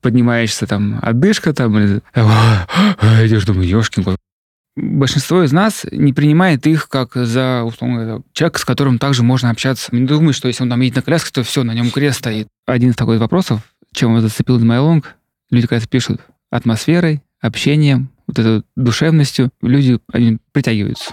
поднимаешься, там, отдышка, там, или... идешь, думаю, ешкин кот. Большинство из нас не принимает их как за, условно, человека, с которым также можно общаться. Не думаю, что если он там едет на коляске, то все, на нем крест стоит. Один из таких вопросов, чем он зацепил in люди, когда пишут атмосферой, общением, вот этой душевностью, люди, они притягиваются.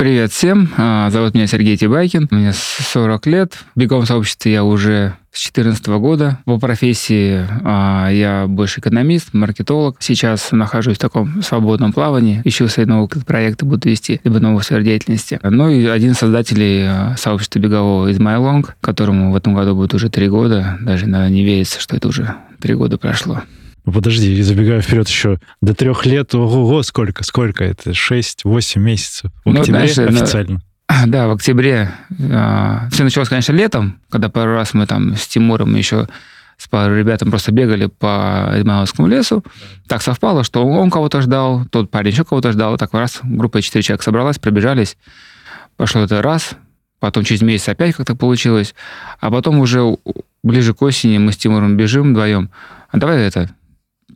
Привет всем, а, зовут меня Сергей Тибайкин, мне 40 лет. В беговом сообществе я уже с 2014 года. По профессии а, я больше экономист, маркетолог. Сейчас нахожусь в таком свободном плавании. Ищу свои новые проекты, буду вести, либо новую сферу деятельности. Ну и один из создателей а, сообщества бегового из MyLong, которому в этом году будет уже три года. Даже надо не верится, что это уже три года прошло. Ну, подожди, забегаю вперед еще до трех лет. Ого, сколько? Сколько это? Шесть-восемь месяцев. В ну, октябре знаешь, официально. Да, в октябре. Э, все началось, конечно, летом, когда пару раз мы там с Тимуром еще с парой ребятам просто бегали по Измайловскому лесу. Так совпало, что он кого-то ждал, тот парень еще кого-то ждал. Так раз группа четыре человек собралась, пробежались. Пошло это раз, потом через месяц опять как-то получилось. А потом уже ближе к осени мы с Тимуром бежим вдвоем. А давай это,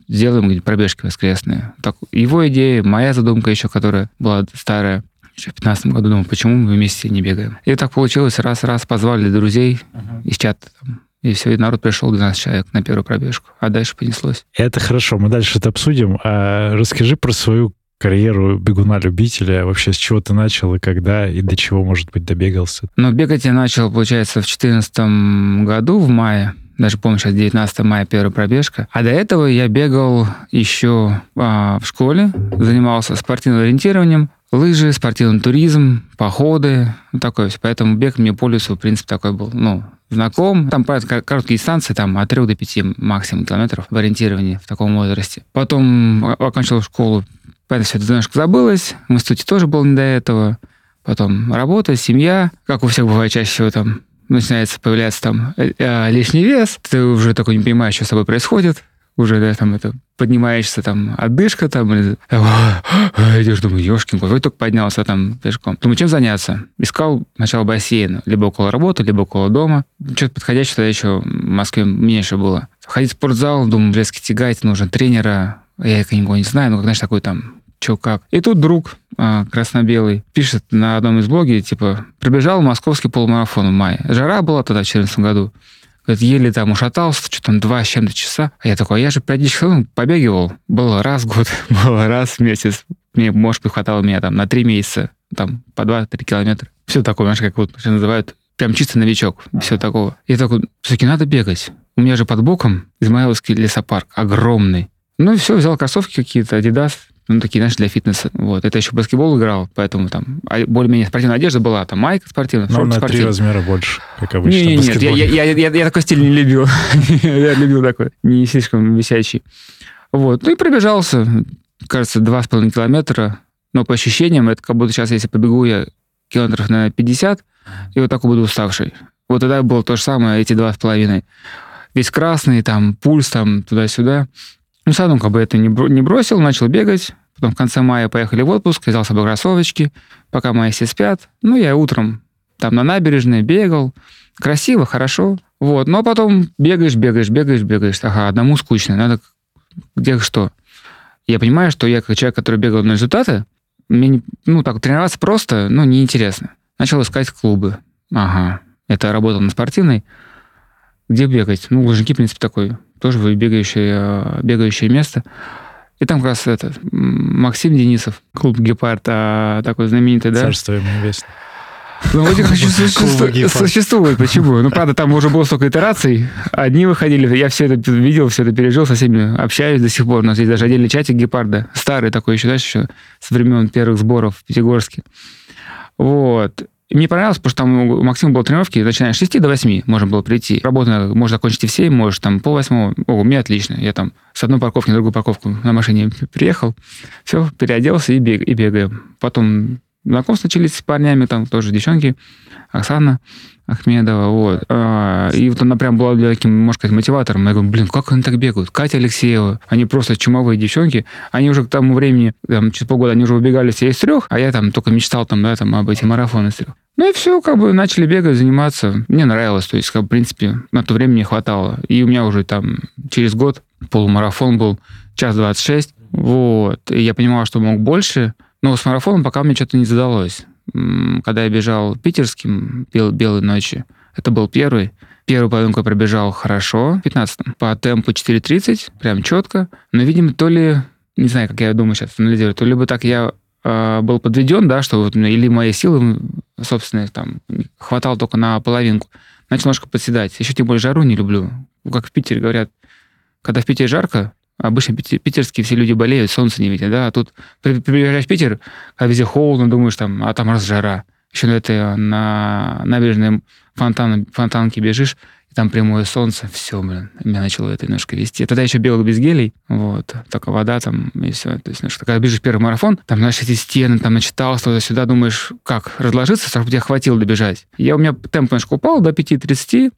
сделаем где пробежки воскресные. Так, его идея, моя задумка еще, которая была старая, еще в 15 году думал, почему мы вместе не бегаем. И так получилось, раз-раз позвали друзей uh-huh. из чата, там, и все, и народ пришел 12 человек на первую пробежку, а дальше понеслось. Это хорошо, мы дальше это обсудим. А расскажи про свою карьеру бегуна-любителя? Вообще с чего ты начал и когда, и до чего, может быть, добегался? Ну, бегать я начал, получается, в 2014 году, в мае даже помню, сейчас 19 мая первая пробежка. А до этого я бегал еще а, в школе, занимался спортивным ориентированием, лыжи, спортивный туризм, походы, ну, такое все. Поэтому бег мне по лесу, в принципе, такой был, ну, знаком. Там короткие дистанции, там от 3 до 5 максимум километров в ориентировании в таком возрасте. Потом окончил школу, поэтому все это немножко забылось. В институте тоже был не до этого. Потом работа, семья, как у всех бывает чаще всего там начинается появляться там э, э, лишний вес, ты уже такой не понимаешь, что с тобой происходит, уже, да, там это поднимаешься, там, отдышка, там, или, идешь, думаю, ешкин кот, только поднялся там пешком. Думаю, чем заняться? Искал сначала бассейн, либо около работы, либо около дома. Что-то подходящее тогда еще в Москве меньше было. Ходить в спортзал, думаю, блядь, тягать, нужно тренера, я никого не знаю, ну, как, знаешь, такой там что как. И тут друг а, красно-белый пишет на одном из блогов, типа, пробежал московский полумарафон в мае. Жара была тогда в 2014 году. Говорит, еле там ушатался, что там два с чем-то часа. А я такой, «А я же периодически ну, побегивал. Было раз в год, было раз в месяц. Мне, может быть, хватало меня там на три месяца, там по 2-3 километра. Все такое, знаешь, как вот называют, прям чисто новичок, все такого. И такой, все-таки надо бегать. У меня же под боком Измаиловский лесопарк огромный. Ну и все, взял кроссовки какие-то, Adidas, ну, такие, знаешь, для фитнеса. Вот. Это еще баскетбол играл, поэтому там а, более-менее спортивная одежда была, там майка спортивная, Ну, на три размера больше, как обычно. Не, нет, я, я, я, я, я такой стиль не любил. я любил такой, не слишком висячий. Вот. Ну и пробежался, кажется, два с половиной километра. Но по ощущениям, это как будто сейчас, если побегу я километров на 50, и вот так буду уставший. Вот тогда было то же самое, эти два с половиной. Весь красный, там, пульс, там, туда-сюда. Ну, садом как бы это не бросил, начал бегать. Потом в конце мая поехали в отпуск, взял с собой кроссовочки, пока мои все спят. Ну, я утром там на набережной бегал. Красиво, хорошо. Вот. Но потом бегаешь, бегаешь, бегаешь, бегаешь. Ага, одному скучно. Надо где что. Я понимаю, что я как человек, который бегал на результаты, мне, не, ну, так, тренироваться просто, ну, неинтересно. Начал искать клубы. Ага. Это работал на спортивной. Где бегать? Ну, Лужники, в принципе, такой тоже бегающее, бегающее место. И там как раз это, Максим Денисов, клуб «Гепард», а, такой знаменитый, да? Царство ему небесное. Ну, вроде как существует, существует. Почему? Ну, правда, там уже было столько итераций. Одни выходили, я все это видел, все это пережил, со всеми общаюсь до сих пор. У нас есть даже отдельный чатик гепарда. Старый такой еще, знаешь, еще с времен первых сборов в Пятигорске. Вот. Мне понравилось, потому что там у Максима было тренировки, начиная с 6 до 8 можно было прийти. Работу можно закончить и в 7, можешь там пол восьмого. О, у меня отлично. Я там с одной парковки на другую парковку на машине приехал, все, переоделся и, бег, и бегаю. Потом знакомства начались с парнями, там тоже девчонки, Оксана Ахмедова, вот. А, и вот она прям была таким, можно сказать, мотиватором. Я говорю, блин, как они так бегают? Катя Алексеева, они просто чумовые девчонки. Они уже к тому времени, там, через полгода, они уже убегали все из трех, а я там только мечтал там, да, там, об эти марафоны из трех. Ну и все, как бы начали бегать, заниматься. Мне нравилось, то есть, как, в принципе, на то время не хватало. И у меня уже там через год полумарафон был, час 26, вот. И я понимал, что мог больше, но с марафоном пока мне что-то не задалось когда я бежал питерским бел, «Белой ночи», это был первый. Первую половинку я пробежал хорошо, 15 по темпу 4.30, прям четко. Но, видимо, то ли, не знаю, как я думаю сейчас анализирую, то либо так я э, был подведен, да, что вот, или моей силы собственные там хватало только на половинку. Начал немножко подседать. Еще тем более жару не люблю. Как в Питере говорят, когда в Питере жарко, Обычно питерские все люди болеют, солнце не видят, да, а тут приезжаешь в Питер, а везде холодно, думаешь, там, а там раз жара. Еще на этой на набережной фонтан, фонтанке бежишь, и там прямое солнце, все, блин, меня начало это немножко вести. Тогда еще бегал без гелей, вот, только вода там, и все. То есть, знаешь, когда бежишь первый марафон, там, знаешь, эти стены, там, начитался туда-сюда, думаешь, как, разложиться, чтобы тебе хватило добежать. Я, у меня темп немножко упал до 5.30, а,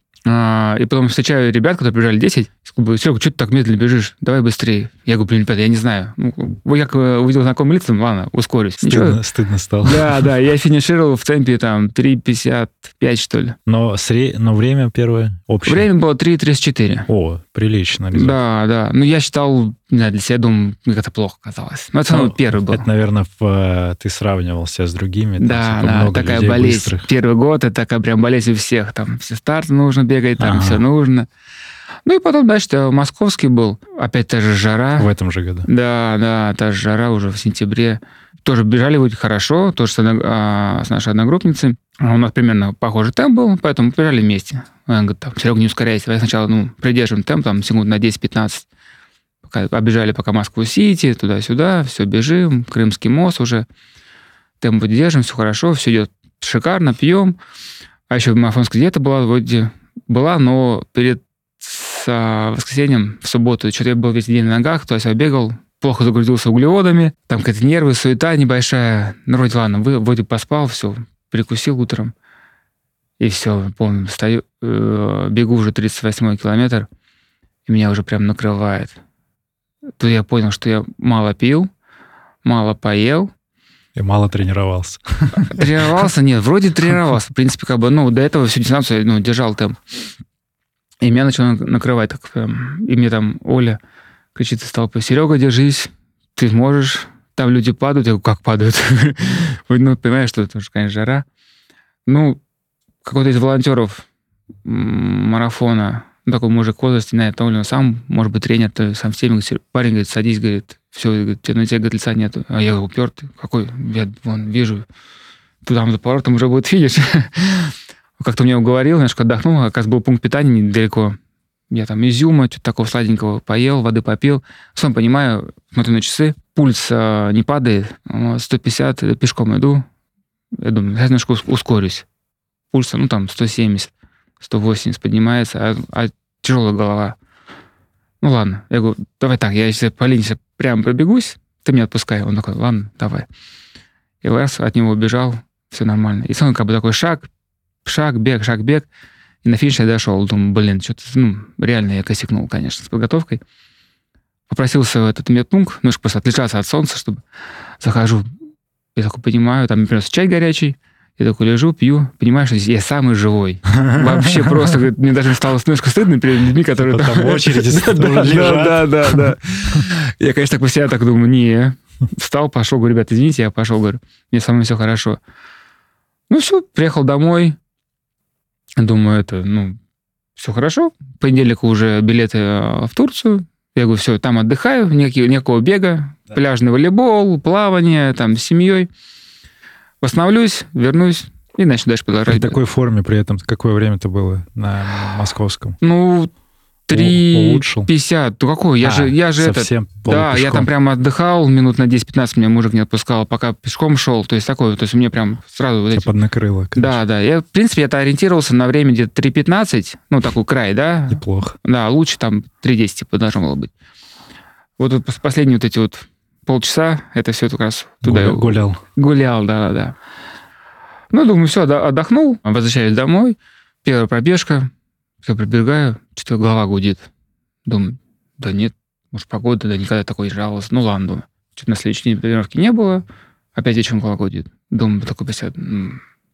и потом встречаю ребят, которые бежали 10, говорю, Серега, что ты так медленно бежишь? Давай быстрее. Я говорю, блин, ребята, я не знаю. Ну, я увидел знакомые лица, ладно, ускорюсь. Стыдно, Ничего. стыдно стало. Да, да, я финишировал в темпе там 3.55, что ли. Но, сре... Но время первое общее? Время было 3.34. О, прилично. Результат. Да, да. Ну, я считал, знаю, для себя, думаю, как это плохо казалось. Но это ну, первый был. Это, наверное, в, э, ты сравнивался с другими. Да, типа, да, такая болезнь. Быстрых. Первый год, это такая прям болезнь у всех. Там все старты нужно бегать, там ага. все нужно. Ну и потом дальше московский был. Опять та же жара. В этом же году. Да, да, та же жара уже в сентябре. Тоже бежали вроде хорошо, тоже с, а, с нашей одногруппницей. А у нас примерно похожий темп был, поэтому бежали вместе. Она говорит, там, Серега, не ускоряйся. Давай сначала ну, придерживаем темп, там, секунд на 10-15. Пока, обежали пока Москву-Сити, туда-сюда, все, бежим, Крымский мост уже. Темп держим, все хорошо, все идет шикарно, пьем. А еще марафонская диета была вроде была, но перед с воскресеньем, в субботу, что-то я был весь день на ногах, то есть я бегал, плохо загрузился углеводами, там какие-то нервы, суета небольшая. Ну, вроде ладно, вы, вроде поспал, все, прикусил утром. И все, помню, стою, э, бегу уже 38 километр, и меня уже прям накрывает. Тут я понял, что я мало пил, мало поел. И мало тренировался. Тренировался? Нет, вроде тренировался. В принципе, как бы, ну, до этого всю дистанцию ну, держал темп. И меня начало накрывать так прям. И мне там Оля кричит из толпы, Серега, держись, ты можешь. Там люди падают. Я говорю, как падают? ну, понимаешь, что это конечно, жара. Ну, какой-то из волонтеров марафона, ну, такой мужик в возрасте, на это он сам, может быть, тренер, то сам всеми, говорит, парень, говорит, садись, говорит, все, говорит, на тебя, говорит, лица нету. А я упертый, какой, я вон, вижу, туда за поворотом уже будет финиш. как-то мне уговорил, немножко отдохнул, раз был пункт питания недалеко. Я там изюма, что-то такого сладенького поел, воды попил. Сам понимаю, смотрю на часы, пульс э, не падает, 150, э, пешком иду. Я думаю, я немножко ускорюсь. Пульс, ну там 170, 180 поднимается, а, а тяжелая голова. Ну ладно, я говорю, давай так, я если по линии прямо пробегусь, ты меня отпускай. Он такой, ладно, давай. И раз от него убежал, все нормально. И сон как бы такой шаг, шаг, бег, шаг, бег. И на финиш я дошел. Думаю, блин, что-то, ну, реально я косякнул, конечно, с подготовкой. Попросился в этот медпункт, ну, просто отличаться от солнца, чтобы захожу. Я такой понимаю, там, например, чай горячий, я такой лежу, пью, понимаю, что я самый живой. Вообще просто, говорит, мне даже стало немножко стыдно перед людьми, которые там... в очереди Да, да, да, да. Я, конечно, так по себе так думаю, не. Встал, пошел, говорю, ребят, извините, я пошел, говорю, мне со мной все хорошо. Ну все, приехал домой, Думаю, это, ну, все хорошо. В понедельник уже билеты э, в Турцию. Я говорю, все, там отдыхаю, никаких, никакого бега, да. пляжный волейбол, плавание, там, с семьей. Восстановлюсь, вернусь и начну дальше продолжать. В такой форме при этом какое время это было на московском? Ну? 3,50. Ну какой? Я А, же, я же совсем Да, я там прямо отдыхал минут на 10-15, меня мужик не отпускал, пока пешком шел. То есть такое, то есть мне прям сразу вот эти... поднакрыло, конечно. Да, да. Я, в принципе, это ориентировался на время где-то 3.15, ну, такой край, да? Неплохо. Да, лучше там 3.10 типа должно было быть. Вот, вот пос- последние вот эти вот полчаса, это все как раз туда Гуля- гулял. гулял, да, да. Ну, думаю, все, отдохнул, возвращаюсь домой, первая пробежка, все, прибегаю, что-то голова гудит. Думаю, да нет, может, погода, да никогда такой не жаловался. Ну, ладно, думаю. Что-то на следующий день тренировки не было, опять вечером голова гудит. Думаю, такой посяд,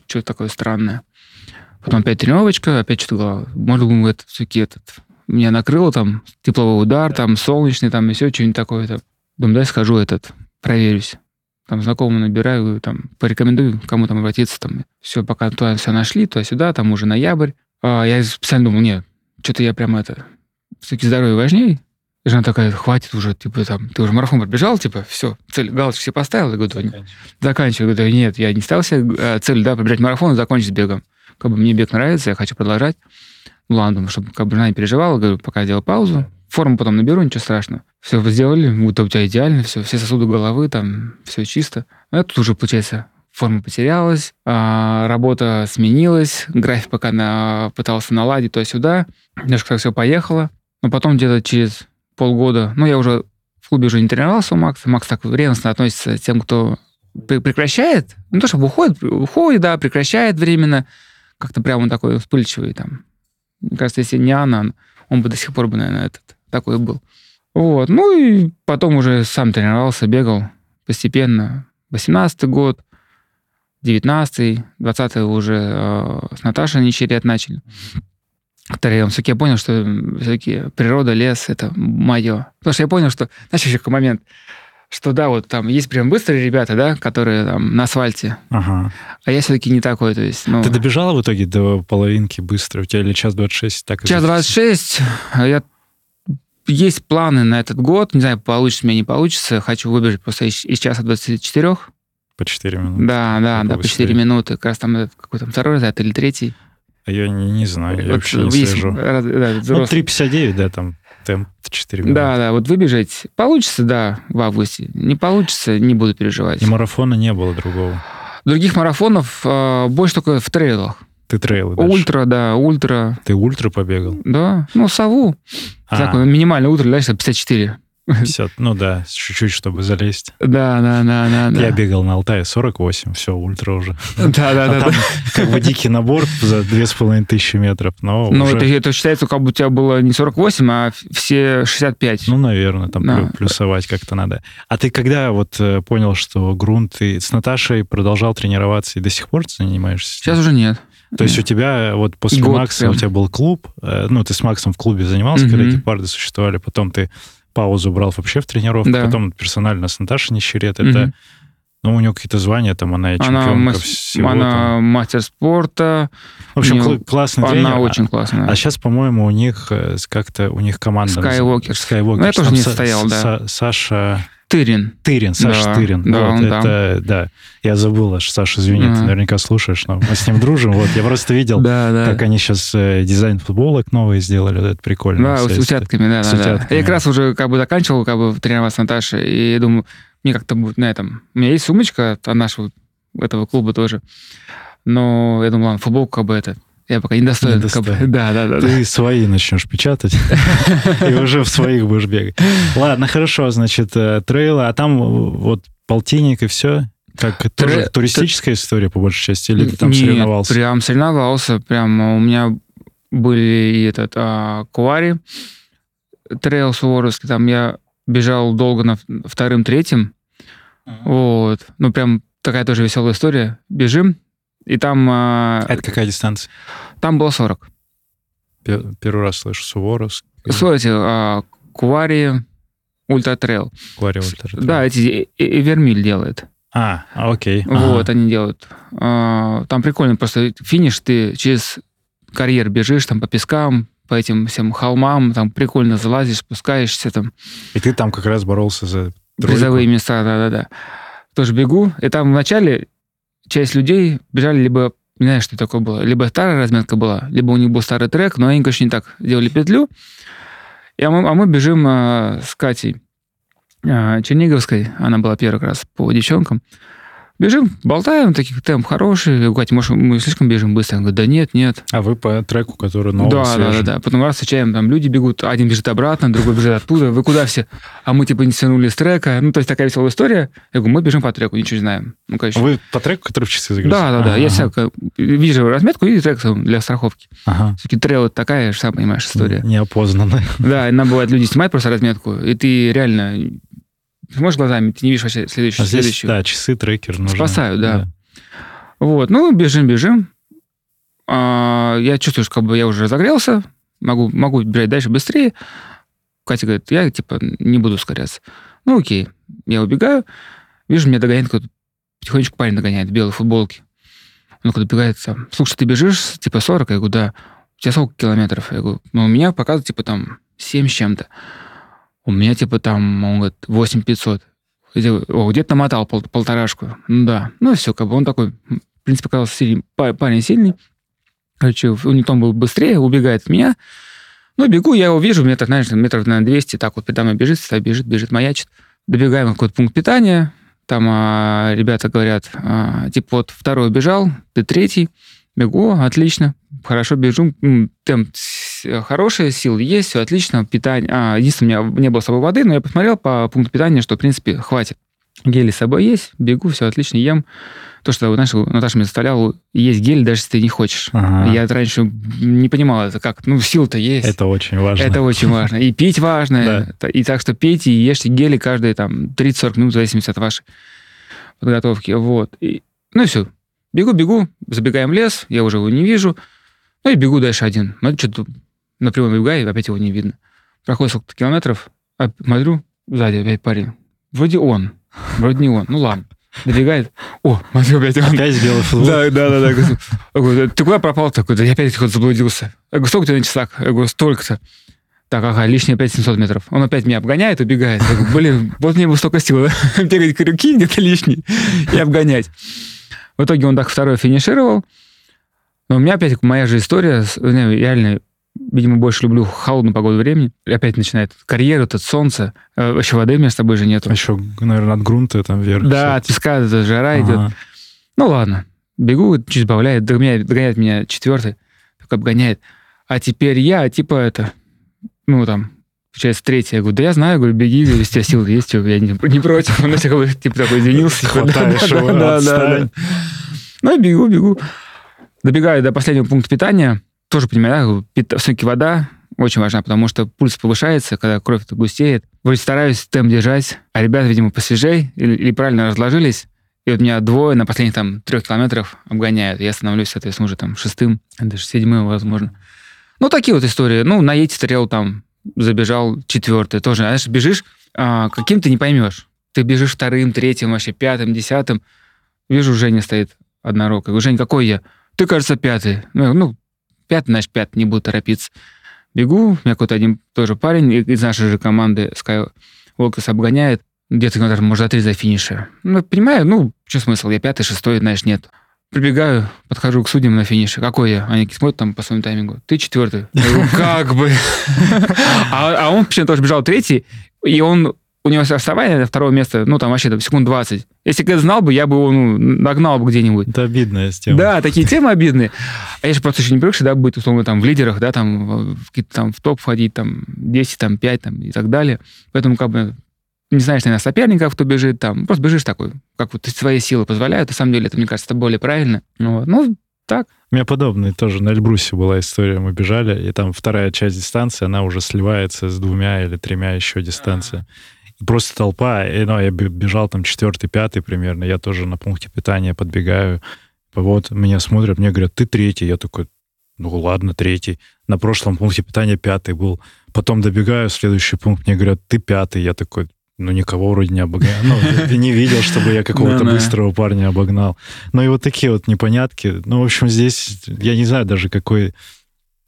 что-то такое странное. Потом опять тренировочка, опять что-то голова. Может, думаю, это все-таки этот... Меня накрыло там тепловой удар, там солнечный, там еще что-нибудь такое-то. Думаю, дай схожу этот, проверюсь. Там знакомого набираю, там, порекомендую, кому там обратиться. Там. Все, пока туда все нашли, туда-сюда, там уже ноябрь. А, я специально думал, нет, что-то я прям это... Все-таки здоровье важнее. И жена такая, хватит уже, типа, там, ты уже марафон пробежал, типа, все, цель, галочку себе поставил? Я говорю, «Да, заканчиваю. Я говорю, нет, я не ставил себе э, цель, да, пробежать марафон и закончить бегом. Как бы мне бег нравится, я хочу продолжать. Ну ладно, думаю, чтобы как бы жена не переживала, говорю, пока я делал паузу. Форму потом наберу, ничего страшного. Все сделали, будто у тебя идеально, все, все сосуды головы, там, все чисто. А тут уже, получается, форма потерялась, а, работа сменилась, график пока на, пытался наладить туда-сюда. Даже как все поехало. Но потом где-то через полгода, ну, я уже в клубе уже не тренировался у Макса. Макс так ревностно относится к тем, кто пре- прекращает. Ну, то, чтобы уходит, уходит, да, прекращает временно. Как-то прям он такой вспыльчивый там. Мне кажется, если не она, он бы до сих пор бы, наверное, этот такой был. Вот. Ну и потом уже сам тренировался, бегал постепенно. 18 год, 19 20 уже э, с Наташей Нечерет начали. Вторым все-таки я понял, что все-таки природа, лес — это мое. Потому что я понял, что... Знаешь, еще какой момент? Что да, вот там есть прям быстрые ребята, да, которые там на асфальте, Ага. а я все-таки не такой, то есть, ну... Ты добежала в итоге до половинки быстро? У тебя или час 26? Так Час зафиксировано? 26, а я... Есть планы на этот год, не знаю, получится у меня, не получится. Хочу выбежать просто из, из часа 24. По 4 минуты. Да, да, да, по 4 быстрее. минуты. Как раз там какой-то второй разряд или третий. А я не, не знаю, я Вот вообще не есть слежу. раз- да, Ну, взрослый. 3.59, да, там темп 4 минуты. Да, да, вот выбежать. Получится, да, в августе. Не получится, не буду переживать. И марафона не было другого. Других марафонов э, больше только в трейлах. Ты трейлы дальше. Ультра, да, ультра, Ты ультра побегал? да. Ну, сову. А, Такой минимальный ультра, дальше 54. 50, ну да, чуть-чуть, чтобы залезть. Да, да, да, да. да. Я бегал на Алтае 48, все, ультра уже. Да, да, А да. там да. как бы дикий набор за 2500 метров, но Ну, уже, это, это считается, как бы у тебя было не 48, а все 65. ну, наверное, там Да. плю- плюсовать как-то надо. А ты когда вот э, понял, что грунт, ты с Наташей продолжал тренироваться и до сих пор занимаешься? Сейчас уже нет. То есть у тебя вот после Год Макса прям. у тебя был клуб, э, ну, ты с Максом в клубе занимался, когда Мгм. гепарды существовали, потом ты паузу брал вообще в тренировку, Да. потом персонально с Наташей Нищерет, это, Мгм. ну, у нее какие-то звания, там, она и Она, чемпионка мас- всего. она там. мастер спорта. В общем, кл- классный Она тренер. очень классная. А сейчас, по-моему, у них э, как-то, у них команда... Skywalkers. Skywalkers. Ну, я тоже Там не Са- стоял, да. Са- Саша Тырин. Тырин, Саша Да, Тырин. да, вот, он это, да. Я забыл аж, Саша, извини, ты Ага. наверняка слушаешь, но мы с ним дружим. Вот, я просто видел, Да, да. как они сейчас дизайн футболок новые сделали, вот это прикольно. Да, с утятками, да, С да, да. утятками. Я как раз уже как бы заканчивал как бы тренироваться с Наташей, и я думаю, мне как-то будет на этом... У меня есть сумочка от нашего этого клуба тоже, но я думаю, ладно, футболку как бы это... Я пока не достоин. Не как. Да, да, да. да. Ты свои начнешь печатать, и уже в своих будешь бегать. Ладно, хорошо, значит, э, трейлы, а там э, вот полтинник и все? Как тоже Тре- туристическая история, по большей части, или ты там Нет, соревновался? прям соревновался. Прям у меня были и этот а, Куари, трейл Суворовский, там я бежал долго на в- вторым, третьем. Вот. Ну, прям такая тоже веселая история. Бежим, и там, а, Это какая дистанция? там было 40. Пе- Первый раз слышу Суворовск. Слушайте, а, Quarry Ultra Trail. Quarry Ultra. Да, эти э- Эвермиль делает. А, а, окей. Вот, Ага. они делают. А, Там прикольно, просто финиш, ты через карьер бежишь там по пескам, по этим всем холмам, там прикольно залазишь, спускаешься, там И ты там как раз боролся за тройку? призовые места, да-да-да. Тоже бегу, и там вначале часть людей бежали либо, не знаю, что такое было, либо старая разметка была, либо у них был старый трек, но они, конечно, не так делали петлю, И, а, мы, а мы бежим а, с Катей а, Черниговской, она была первый раз по девчонкам, Бежим, болтаем, таких темп хороший. Я говорю, Катя, может, мы слишком бежим быстро? Она говорит, да нет, нет. А вы по треку, который новый, Да, да, да, да. Потом раз встречаем, там люди бегут, один бежит обратно, другой бежит оттуда. Вы куда все? А мы типа не свернули с трека. Ну, то есть такая веселая история. Я говорю, мы бежим по треку, ничего не знаем. Ну, конечно. Вы по треку, который в часы загрузили? Да, да, да. Я всяко вижу разметку и трек для страховки. Ага. Все-таки трейл это такая же, сам понимаешь, история. Неопознанная. Да, и нам бывает, люди снимают просто разметку, и ты реально смотришь глазами, ты не видишь вообще следующую. А здесь, следующую. да, часы, трекер нужны. Спасают, да. Вот, ну, бежим, бежим. А, я чувствую, что как бы я уже разогрелся, могу, могу бежать дальше быстрее. Катя говорит, я, типа, не буду ускоряться. Ну, окей. Я убегаю, вижу, меня догоняет какой-то потихонечку парень догоняет в белой футболке. Он когда бегает слушай, ты бежишь, типа, 40? Я говорю, да. У тебя сколько километров? Я говорю, ну, у меня показывает, типа, там, 7 с чем-то. У меня, типа, там, он говорит, 8500. О, где-то намотал пол, полторашку. Ну, да. Ну, все, как бы он такой, в принципе, казался сильный, парень сильный. Короче, у него был быстрее, убегает от меня. Ну, бегу, я его вижу, метр, знаешь, метров, наверное, 200, так вот передо мной бежит, бежит, бежит, маячит. Добегаем в какой-то пункт питания, там а, ребята говорят, а, типа, вот второй бежал, ты третий, бегу, отлично, хорошо бежу, темп хороший, сил есть, все отлично, питание... А, единственное, у меня не было с собой воды, но я посмотрел по пункту питания, что, в принципе, хватит. Гели с собой есть, бегу, все отлично, ем. То, что, знаешь, Наташа мне заставляла есть гель, даже если ты не хочешь. Ага. Я раньше не понимал это как. Ну, сил-то есть. Это очень важно. Это очень важно. И пить важно. И так что пейте и ешьте гели каждые там 30-40 минут, в зависимости от вашей подготовки. Вот. И, ну и все. Бегу, бегу, забегаем в лес, я уже его не вижу. Ну и бегу дальше один. Ну, что-то напрямую выбегаю, опять его не видно. Проходит сколько километров, а смотрю, сзади опять парень. Вроде он, вроде не он. Ну ладно. Добегает. О, смотрю, опять он. Опять белый футбол. Да, да, да. да. Говорю, ты куда пропал такой? Да я опять хоть заблудился. Я говорю, сколько тебя на часах? Я говорю, столько-то. Так, ага, лишние опять 700 метров. Он опять меня обгоняет, убегает. Я говорю, блин, вот мне бы столько сил. Бегать крюки где-то лишние и обгонять. В итоге он так второй финишировал. Но у меня опять моя же история, реально видимо, больше люблю холодную погоду времени. И опять начинает карьера, тут солнце, э, вообще воды у меня с тобой же нету. А еще, наверное, от грунта там вверх. Да, от песка это жара ага. идет. Ну ладно, бегу, чуть добавляет, догоняет, догоняет меня четвертый, так обгоняет. А теперь я, типа это, ну там, получается, третий. Я говорю, да я знаю, говорю, беги, если у тебя силы есть, я не, не против. Он бы, типа такой извинился. Хватаешь его, да, да, да. Ну, бегу, бегу. Добегаю до последнего пункта питания, тоже понимаю, да, все-таки вода очень важна, потому что пульс повышается, когда кровь густеет. Вроде стараюсь темп держать, а ребята, видимо, посвежей или, или правильно разложились. И вот меня двое на последних там трех километрах обгоняют. Я становлюсь, соответственно, уже там шестым, даже седьмым, возможно. Ну, такие вот истории. Ну, на Ете стрел там забежал четвертый. Тоже, знаешь, бежишь, а, каким ты не поймешь. Ты бежишь вторым, третьим, вообще пятым, десятым. Вижу, Женя стоит однорог. Я говорю, Жень, какой я? Ты, кажется, пятый. Ну, пятый, значит, пятый, не буду торопиться. Бегу, у меня какой-то один тоже парень из нашей же команды Skywalkers обгоняет, где-то, наверное, может, за три за финиша. Ну, понимаю, ну, что смысл, я пятый, шестой, знаешь, нет. Прибегаю, подхожу к судьям на финише. Какой я? Они смотрят там по своему таймингу. Ты четвертый. Я говорю, как бы. А, а он почему-то тоже бежал третий, и он у него расставание до второго места, ну, там вообще там, секунд 20. Если бы я знал бы, я бы его ну, нагнал бы где-нибудь. Это обидная тема. Да, такие темы обидные. А я же просто еще не привыкший, да, быть, условно, там, в лидерах, да, там, в, там, в топ входить, там, 10, там, 5, там, и так далее. Поэтому, как бы, не знаешь, наверное, соперников, кто бежит, там, просто бежишь такой, как вот свои силы позволяют. На самом деле, это, мне кажется, это более правильно. Вот. Ну, так. У меня подобная тоже на Эльбрусе была история. Мы бежали, и там вторая часть дистанции, она уже сливается с двумя или тремя еще дистанциями просто толпа. И, ну, я бежал там четвертый, пятый примерно. Я тоже на пункте питания подбегаю. Вот, меня смотрят, мне говорят, ты третий. Я такой, ну ладно, третий. На прошлом пункте питания пятый был. Потом добегаю, следующий пункт, мне говорят, ты пятый. Я такой, ну, никого вроде не обогнал. Ну, не видел, чтобы я какого-то быстрого парня обогнал. Ну, и вот такие вот непонятки. Ну, в общем, здесь, я не знаю даже, какой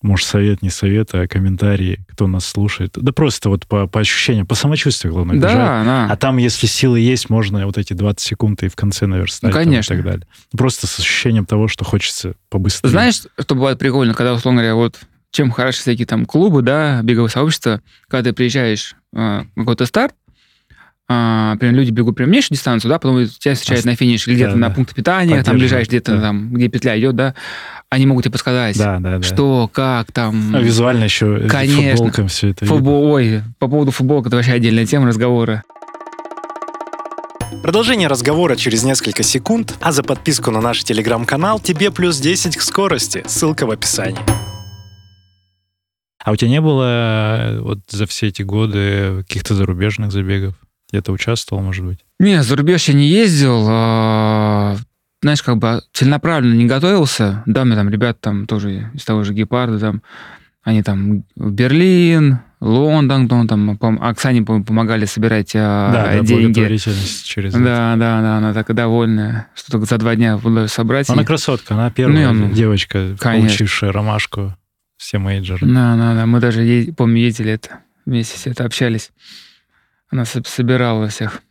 может, совет, не совет, а комментарии, кто нас слушает. Да просто вот по, по ощущениям, по самочувствию, главное, да, бежать. Да. А там, если силы есть, можно вот эти 20 секунд и в конце наверстать. Ну, конечно. и так далее. Просто с ощущением того, что хочется побыстрее. Знаешь, что бывает прикольно, когда, условно говоря, вот чем хороши всякие там клубы, да, беговые сообщества, когда ты приезжаешь э, какой-то старт, а, например, люди бегут прям меньшую дистанцию, да, потом тебя встречают А, на финише где-то да, на да. пункте питания, там ближайший где-то да. там, где петля идет, да, они могут тебе подсказать, Да, да, да. что, как там... А визуально еще Конечно. футболкам все это видно. Футбол, ой, по поводу футболка, это вообще отдельная тема разговора. Продолжение разговора через несколько секунд, а за подписку на наш телеграм-канал тебе плюс 10 к скорости. Ссылка в описании. А у тебя не было э, вот за все эти годы каких-то зарубежных забегов? Где-то участвовал, может быть? Не, за рубеж я не ездил, а, знаешь, как бы целенаправленно не готовился. Да, у меня там ребята там тоже из того же Гепарда, там, они там в Берлин, Лондон, там, там пом- Оксане по- помогали собирать а, да, да, деньги. благотворительность через... это. Да, да, да, она так довольная, что только за два дня удалось собрать. Она И- красотка, она первая Ну, ну, девочка, конечно. получившая ромашку все мейджоры. Да, да, да, мы даже, е- помню, ездили это, вместе все это общались. Она со- собирала всех.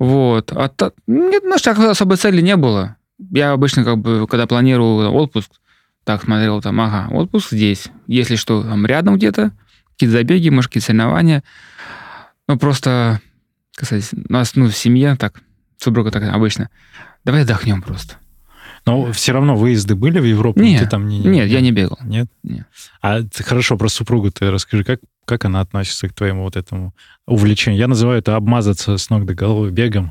Вот. А та- нет, ну, так особой цели не было. Я обычно, как бы, когда планирую отпуск, так смотрел, там, ага, отпуск здесь. Если что, там рядом где-то, какие-то забеги, может, какие-то соревнования. Ну, просто, кстати, у нас, ну, в семье так, супруга так обычно, давай отдохнем просто. Но все равно выезды были в Европу? Нет, Ты там не, Нет, я не бегал. Нет? Нет. А ты хорошо про супругу ты расскажи, как, как она относится к твоему вот этому увлечению? Я называю это обмазаться с ног до головы бегом.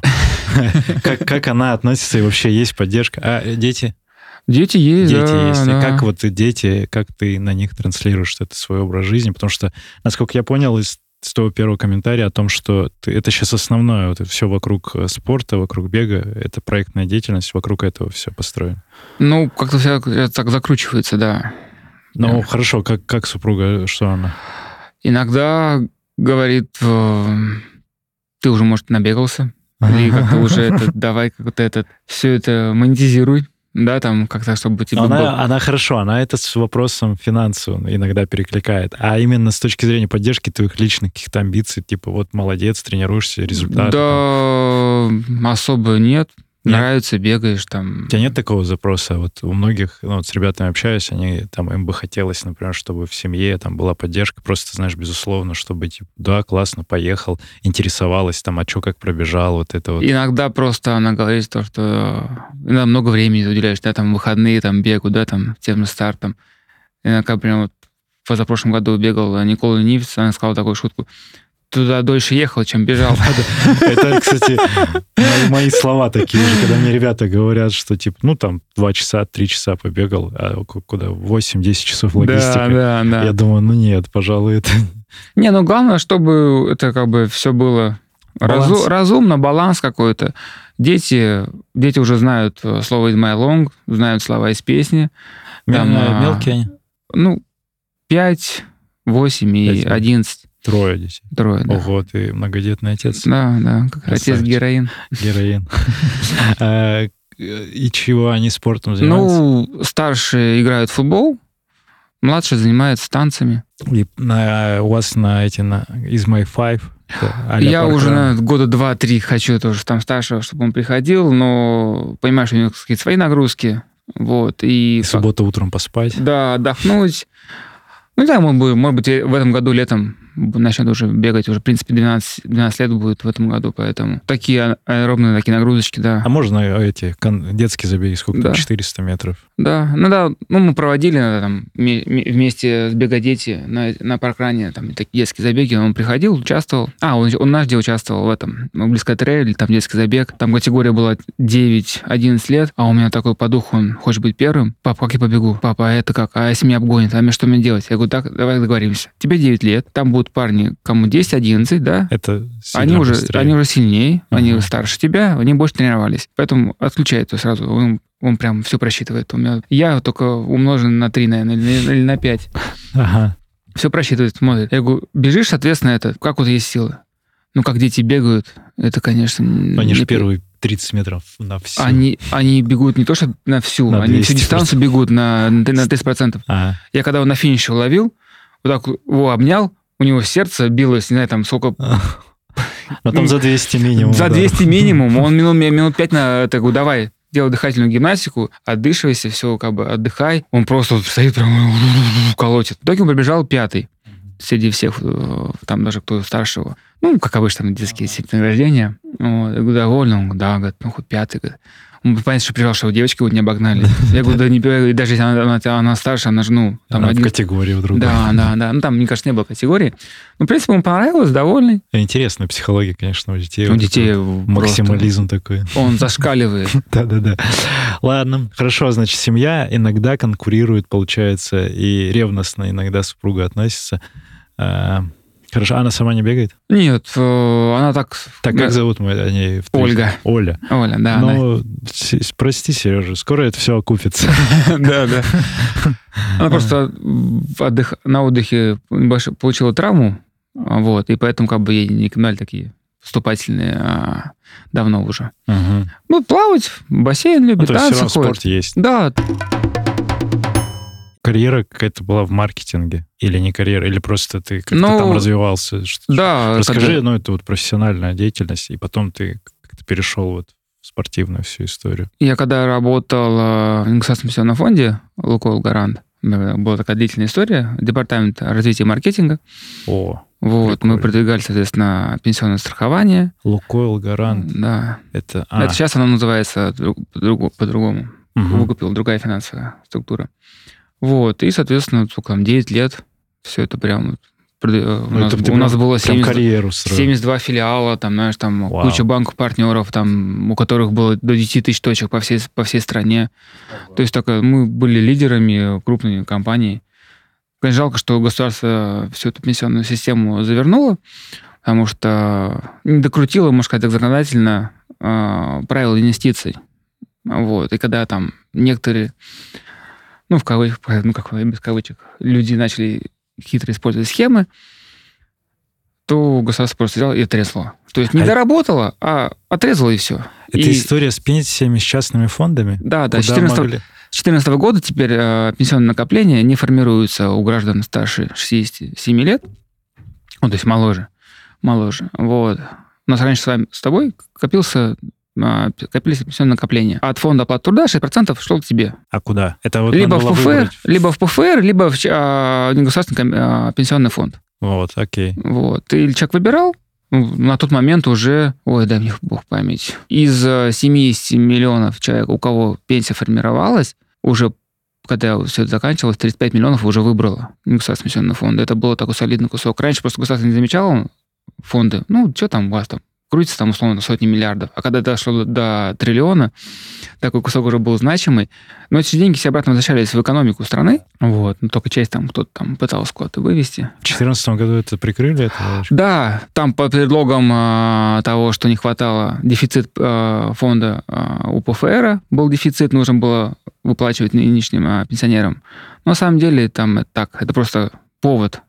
Как, она относится и вообще есть поддержка? А э, дети? Дети есть, Дети да, есть. И как вот дети, как ты на них транслируешь это свой образ жизни? Потому что, насколько я понял из с твоего первого комментария о том, что ты, это сейчас основное, вот все вокруг э, спорта, вокруг бега, это проектная деятельность, вокруг этого все построено. Ну, как-то все так закручивается, да. Ну, Да. хорошо, как, как супруга, что она? Иногда говорит, э, ты уже, может, набегался, или как-то уже это, давай как-то этот, все это монетизируй, да, там как-то, чтобы тебе Но было- Она, она хорошо, она это с вопросом финансовым иногда перекликает. А именно с точки зрения поддержки твоих личных каких-то амбиций, типа вот молодец, тренируешься, результаты. там. Да, особо нет. Нет? Нравится, бегаешь там. У тебя нет такого запроса? Вот у многих, ну, вот с ребятами общаюсь, они там, им бы хотелось, например, чтобы в семье там была поддержка, просто, знаешь, безусловно, чтобы, типа, да, классно, поехал, интересовалась там, а что, как пробежал, вот это вот. Иногда просто она говорит то, что иногда много времени уделяешь, да, там выходные, там бегу, да, там тем стартом. Иногда, прям вот позапрошлом году бегал Никола Нивс, она сказала такую шутку. Туда дольше ехал, чем бежал. Это, кстати, мои, слова такие же, когда мне ребята говорят, что, типа, ну, там, два часа, три часа побегал, а ку- куда, 8-10 часов логистика. Да, да, да. Я думаю, ну нет, пожалуй, это... Не, ну главное, чтобы это как бы все было разу- разумно, баланс какой-то. Дети, дети уже знают э, слово из My Long, знают слова из песни. Там, Мел- а, Мелкие они? Ну, 5, 8 и Пять, да. 11. Трое детей. Трое, да. Ого, ты многодетный отец, Да, да, как отец Красавчик. героин. героин. А, И чего они спортом занимаются? Ну, старшие играют в футбол, младший занимается танцами. И на- у вас на эти, на из My Five? Я паркран. уже на года два-три хочу тоже там старшего, чтобы он приходил, но понимаешь, у него какие-то свои нагрузки. Вот, и субботу утром поспать. Да, отдохнуть. Ну, да, может быть, может быть, в этом году летом начнет уже бегать. Уже, в принципе, 12, 12 лет будет в этом году, поэтому такие а- аэробные такие нагрузочки, да. А можно эти кон- детские забеги, сколько там, Да. 400 метров? Да, ну да, ну мы проводили э, там ме- ме- вместе с Бегодети на, на паркране там такие детские забеги, он приходил, участвовал. А, он, он наш где участвовал в этом, близко трейле, там детский забег. Там категория была 9-11 лет, а у меня такой по духу, он хочет быть первым. Папа, как я побегу? Папа, а это как? А если меня обгонит? А мне что мне делать? Я говорю, так, давай договоримся. Тебе 9 лет, там будут парни, кому 10-11, да? Это Они уже, быстрее. они уже сильнее, они Ага. старше тебя, они больше тренировались. Поэтому отключай это сразу. Он, он прям все просчитывает. У меня, я только умножен на 3, наверное, или, или на 5. Ага. Все просчитывает, смотрит. Я говорю, бежишь, соответственно, это, как вот есть силы. Ну, как дети бегают, это, конечно... Они же первые 30 метров на всю. Они, они бегут не то, что на всю, На они всю 200%. дистанцию бегут на, на 30%. А, Я когда его на финише уловил, вот так его обнял, у него сердце билось, не знаю, там сколько ну там за 200 минимум. За да. 200 минимум. Он минут, минут 5 на... Так, говорю, давай, делай дыхательную гимнастику, отдышивайся, все, как бы отдыхай. Он просто вот стоит прям колотит. В итоге он пробежал пятый среди всех, э, там даже кто старшего. Ну, как обычно, там детские награждения. Вот. Я говорю, довольно? Он говорит, да, говорит, ну, хоть пятый. Говорит. Он понятно, что переживал, что девочки вот не обогнали. Я говорю, да не даже если она, она, она старше, она же, ну, там она один... в категории вдруг. Да, да, да. Ну, там, мне кажется, не было категории. Ну, в принципе, ему понравилось, довольный. Интересная психология, конечно, у детей. У детей Максимализм такой. Он зашкаливает. Да-да-да. Ладно, хорошо, значит, семья иногда конкурирует, получается, и ревностно иногда супруга относится. А, Хорошо, она сама не бегает? Нет, э, она так... Так, как зовут мы о ней? Ольга. Оля. Оля, да. Ну, она... прости, Сережа, скоро это все окупится. Да, да. Она просто на отдыхе получила травму, вот, и поэтому как бы ей не канали такие вступательные а, давно уже. Ну, плавать, бассейн любит, танцы ходит. спорт есть. Да карьера какая-то была в маркетинге? Или не карьера, или просто ты как-то ну, там развивался? Да. Расскажи, когда... ну, это вот профессиональная деятельность, и потом ты как-то перешел вот в спортивную всю историю. Я когда работал в Государственном пенсионном фонде «Лукойл Гарант», была такая длительная история, департамент развития маркетинга. О, вот, прикольно. мы продвигали, соответственно, пенсионное страхование. Лукойл Гарант. Да. Это, а. это сейчас оно называется по-другому. Угу. Выкупил другая финансовая структура. Вот, и, соответственно, сколько там, 9 лет, все это прям э, у, ну, нас, у нас было 70, 72 филиала, там, знаешь, там Вау. куча банков партнеров, там, у которых было до 10 тысяч точек по всей, по всей стране. Вау. То есть так, мы были лидерами крупной компании. Конечно, жалко, что государство всю эту пенсионную систему завернуло, потому что не докрутило, можно сказать, так законодательно э, правила инвестиций. Вот. И когда там некоторые ну, в кавычках, ну, как без кавычек, люди начали хитро использовать схемы, то государство просто взяло и отрезало. То есть не а... доработало, а отрезало и все. Это и... история с пенсиями, с частными фондами? Да, да. С 2014 могли... 2014 года теперь э, пенсионные накопления не формируются у граждан старше 67 лет. Ну, то есть моложе. Моложе. Вот. У нас раньше с вами, с тобой копился копились пенсионные накопления. От фонда оплаты труда 6% шло тебе. А куда? Это вот либо в ПФР, либо в ПФР, либо в а, негосударственный а, пенсионный фонд. Вот, окей. Вот. И человек выбирал, ну, на тот момент уже, ой, дай мне бог память, из 70 миллионов человек, у кого пенсия формировалась, уже когда все это заканчивалось, 35 миллионов уже выбрало государственный пенсионный фонд. Это было такой солидный кусок. Раньше просто государство не замечало фонды. Ну, что там у вас там? Крутится там условно сотни миллиардов. А когда дошло до триллиона, такой кусок уже был значимый. Но эти деньги все обратно возвращались в экономику страны. Вот. Но только часть там кто-то там пытался куда-то вывести. В 2014 году это прикрыли? Это да, там по предлогам э, того, что не хватало дефицит э, фонда э, у ПФР, был дефицит, нужно было выплачивать нынешним э, пенсионерам. Но на самом деле там это так, это просто повод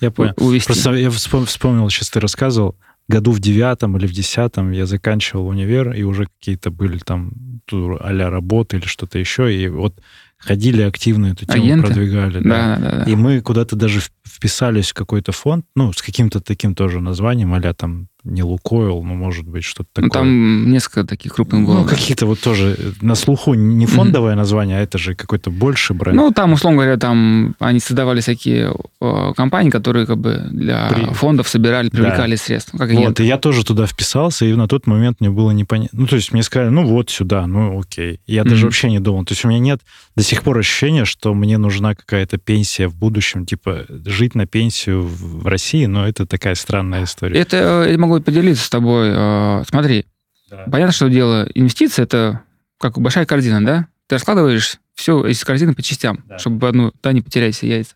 я понял. Увести. Просто я вспомнил, сейчас ты рассказывал, году в девятом или в десятом я заканчивал универ, и уже какие-то были там а работы или что-то еще, и вот ходили активно эту тему, Агенты? продвигали. Да. Да, да, да. И мы куда-то даже вписались в какой-то фонд, ну, с каким-то таким тоже названием, а там не Лукойл, но может быть что-то такое. Ну, там несколько таких крупных было. Ну, какие-то вот тоже на слуху не фондовое mm-hmm. название, а это же какой-то больше бренд. Ну, там, условно говоря, там они создавали всякие э, компании, которые как бы для При... фондов собирали, привлекали да. средства. Как вот, и я тоже туда вписался, и на тот момент мне было непонятно. Ну, то есть мне сказали, ну, вот сюда, ну, окей. Я mm-hmm. даже вообще не думал. То есть у меня нет до сих пор ощущения, что мне нужна какая-то пенсия в будущем, типа жить на пенсию в России, но это такая странная история. Это э, я могу поделиться с тобой. Э, смотри, да. понятно, что дело инвестиции это как большая корзина, да? Ты раскладываешь все из корзины по частям, да. чтобы одну, да, не потерять все яйца.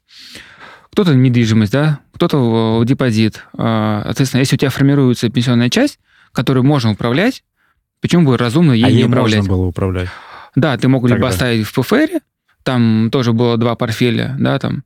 Кто-то недвижимость, да, кто-то в депозит. А, соответственно, если у тебя формируется пенсионная часть, которую можно управлять, почему бы разумно ей а не управлять? можно было управлять? Да, ты мог Тогда. либо оставить в ПФР, там тоже было два портфеля, да, там,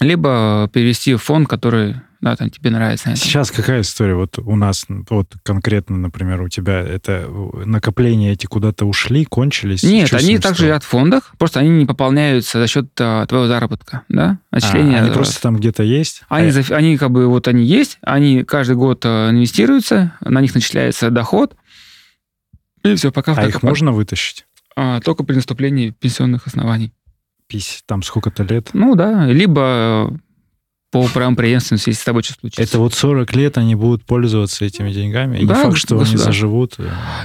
либо перевести в фонд, который да, там тебе нравится. Сейчас какая история? Вот у нас, вот конкретно, например, у тебя это накопления эти куда-то ушли, кончились? Нет, они также лежат в фондах, просто они не пополняются за счет а, твоего заработка, да? Отчисления. А, они просто там где-то есть? Они, а... они как бы вот они есть, они каждый год а, инвестируются, на них начисляется доход, И все, пока... А так их и- можно вытащить? А, только при наступлении пенсионных оснований. Пись, там сколько-то лет. Ну да, либо э, по правам преемственности, если с тобой что-то случится. Это вот 40 лет они будут пользоваться этими деньгами. И не Да, факт, что они заживут.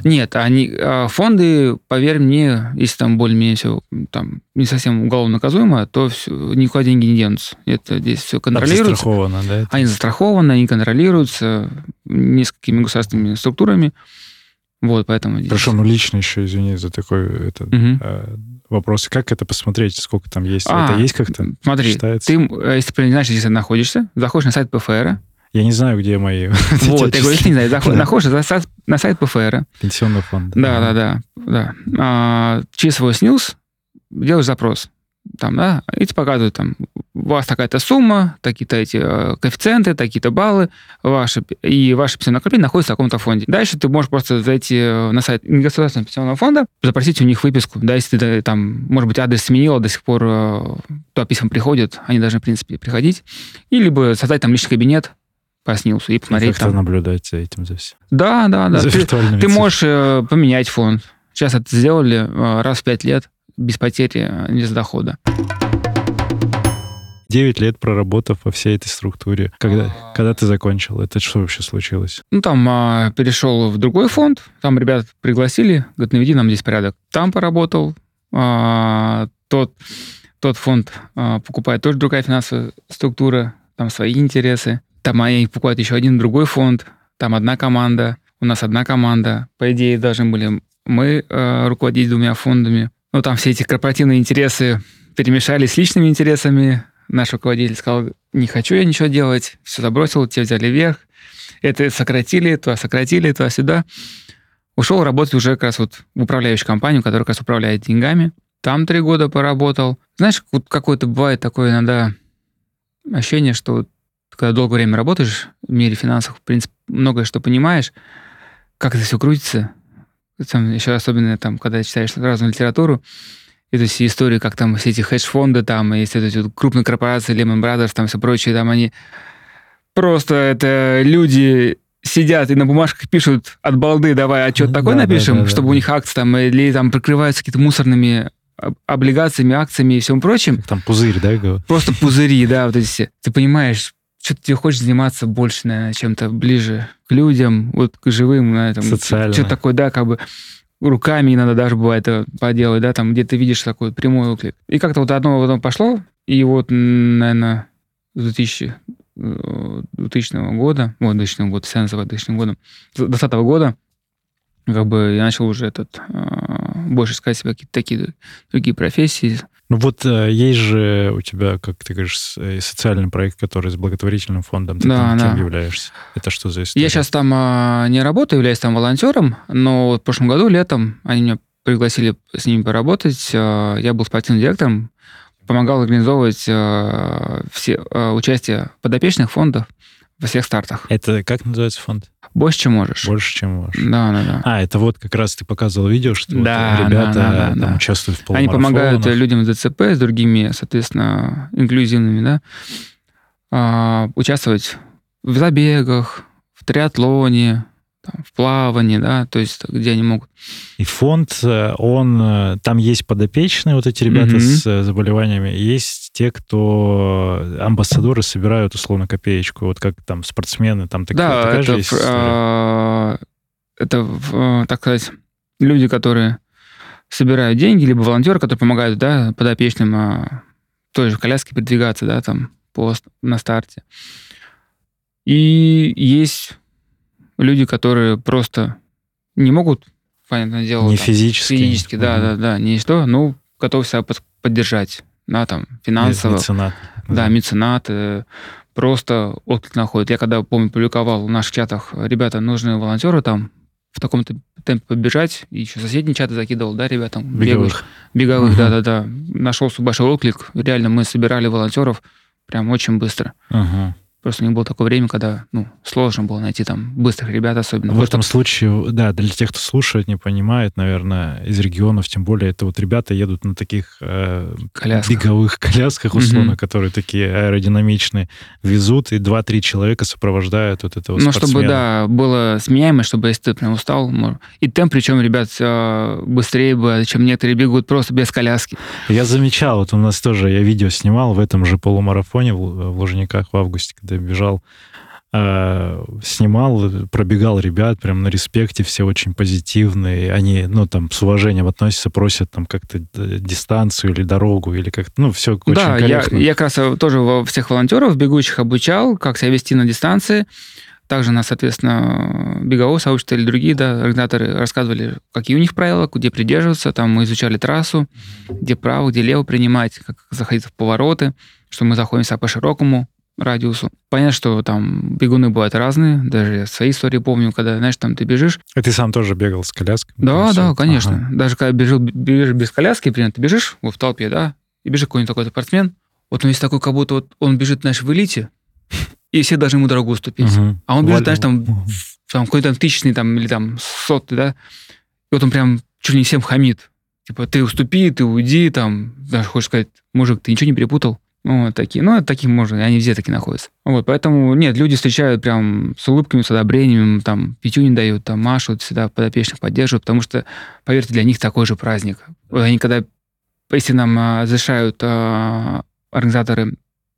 Нет, они а, фонды, поверь мне, если там более-менее все там не совсем уголовно наказуемо, то все, никуда деньги не денутся. Это здесь все Так контролируется. застраховано, да? это? Они застрахованы, они контролируются несколькими государственными структурами. Вот, поэтому... Хорошо, ну лично еще, извини за такой это, Мгм. э, вопрос. Как это посмотреть, сколько там есть? А, это есть как-то? Смотри, считается? ты, э, если ты не знаешь, где ты находишься, заходишь на сайт ПФР. Я не знаю, где мои Вот, я говорю, если не знаешь, заход- Да. находишь на сайт, на сайт ПФР. пенсионный фонд. Да, да, да, да. А, через свой СНИЛС делаешь запрос. Там, да, и тебе показывают, там, у вас такая-то сумма, такие-то эти э, коэффициенты, такие-то баллы, ваши, и ваше пенсионное накопление находится в таком-то фонде. Дальше ты можешь просто зайти э, на сайт негосударственного пенсионного фонда, запросить у них выписку. Да, если ты э, там, может быть, адрес сменила, до сих пор туда письма приходят, они должны, в принципе, приходить. И либо создать там личный кабинет по СНИЛСу и посмотреть там. наблюдать за этим, за всем. Да, да, да. За Ты- ты можешь э, поменять фонд. Сейчас это сделали э, раз в пять лет без потери, без дохода. 9 лет проработав во всей этой структуре. Когда, А. когда ты закончил? Это что вообще случилось? Ну, там а, перешел в другой фонд, там ребят пригласили, говорят, наведи нам здесь порядок. Там поработал. А, тот, тот фонд а, покупает тоже другая финансовая структура, там свои интересы. Там они покупают еще один другой фонд, там одна команда, у нас одна команда. По идее, должны были мы э, руководить двумя фондами. Но там все эти корпоративные интересы перемешались с личными интересами. Наш руководитель сказал, не хочу я ничего делать, все забросил, те взяли вверх. Это сократили, то сократили, то сюда. Ушел работать уже как раз вот в управляющую компанию, которая как раз управляет деньгами. Там три года поработал. Знаешь, вот какое-то бывает такое иногда ощущение, что когда долгое время работаешь в мире финансов, в принципе, многое что понимаешь, как это все крутится. Там еще особенно там, когда читаешь разную литературу, это все истории, как там все эти хедж-фонды, там, все эти вот крупные корпорации, Lehman Brothers, там все прочее, там они просто это люди сидят и на бумажках пишут от балды, давай отчет такой Да, напишем, да, да, чтобы да. у них акции там, или там прикрываются какие-то мусорными об- облигациями, акциями и всем прочим. Там пузырь, да? говорю? Просто пузыри, да, вот эти все. Ты понимаешь, что ты хочешь заниматься больше, наверное, чем-то ближе к людям, вот к живым, на этом. Социально. Что такое, да, как бы руками иногда даже бывает это поделать, да, там, где ты видишь такой прямой отклик. И как-то вот одно одно пошло, и вот, наверное, с 2000, э, 2000 года, вот, 2000 года, все называют 2000 годом, с 2020 года, как бы я начал уже этот, э, больше искать себе какие-то такие другие профессии, Ну вот э, есть же у тебя, как ты говоришь, э, социальный проект, который с благотворительным фондом. Ты Да, там да. кем являешься? Это что за история? Я сейчас там а, не работаю, являюсь там волонтером, но в прошлом году летом они меня пригласили с ними поработать. А, Я был спортивным директором, помогал организовывать а, все а, участие подопечных фондов во всех стартах. Это как называется фонд? Больше, чем можешь. Больше, чем можешь. Да, да, да. А, это вот как раз ты показывал видео, что вот Да, ребята да, да, там да. участвуют в Они помогают полумарафонах. людям с ДЦП, с другими, соответственно, инклюзивными, да, а, участвовать в забегах, в триатлоне, там, в плавании, да, то есть где они могут И фонд, э, он, э, там есть подопечные, вот эти ребята Мгм. с э, заболеваниями, есть те, кто амбассадоры собирают условно копеечку, вот как там спортсмены, там так, да, такая же это, есть история? а, это, так сказать, люди, которые собирают деньги, либо волонтеры, которые помогают, да, подопечным той же коляске передвигаться, да, там, по, ст- на старте. И есть люди, которые просто не могут, понятное дело, Не там, физически. физически, да, Мгм. да, да, не что, ну, готов себя под- поддержать, да, там, финансово, Меценат. да, меценат, э, просто отклик находит. Я когда, помню, публиковал в наших чатах, ребята, нужны волонтеры там в таком-то темпе побежать, и еще соседние чаты закидывал, да, ребятам, Беговых. беговых, Мгм. да-да-да. Нашелся большой отклик, реально мы собирали волонтеров прям очень быстро. Ага. Просто у них было такое время, когда ну, сложно было найти там быстрых ребят, особенно. В этом случае, да, для тех, кто слушает, не понимает, наверное, из регионов, тем более, это вот ребята едут на таких э, Колясках. беговых колясках, условно, Мгм. которые такие аэродинамичные, везут, и два-три человека сопровождают вот этого Ну, чтобы, да, было сменяемость, чтобы если ты прям устал, и темп, причем, ребят, быстрее бы, чем некоторые бегут просто без коляски. Я замечал, вот у нас тоже, я видео снимал в этом же полумарафоне в, в Лужниках в августе, когда я бежал, э, снимал, пробегал ребят прям на респекте, все очень позитивные, они, ну, там, с уважением относятся, просят там как-то э, дистанцию или дорогу, или как-то, ну, все очень да, я, корректно. я как раз э, тоже во- всех волонтеров, бегущих, обучал, как себя вести на дистанции. Также нас, соответственно, беговое сообщество или другие да, организаторы рассказывали, какие у них правила, где придерживаться. Там мы изучали трассу, где право, где лево принимать, как заходить в повороты, что мы заходим по широкому радиусу. Понятно, что там бегуны бывают разные. Даже я свои истории помню, когда, знаешь, там ты бежишь. А ты сам тоже бегал с коляской? Да, да, конечно. Ага. Даже когда бежишь, бежишь без коляски, например, ты бежишь вот в толпе, да, и бежит какой-нибудь такой спортсмен, вот он весь такой, как будто вот он бежит, знаешь, в элите, и все должны ему дорогу уступить. Мгм. А он бежит, знаешь, там, там какой-то там тысячный там, или там сотый, да, и вот он прям чуть ли не всем хамит. Типа, ты уступи, ты уйди, там, даже хочешь сказать, мужик, ты ничего не перепутал? Вот такие. Ну, такие можно, они везде такие находятся. Вот, поэтому, нет, люди встречают прям с улыбками, с одобрением, там, пятю не дают, там, машут, всегда подопечных поддерживают, потому что, поверьте, для них такой же праздник. Они когда, если нам а, разрешают а, организаторы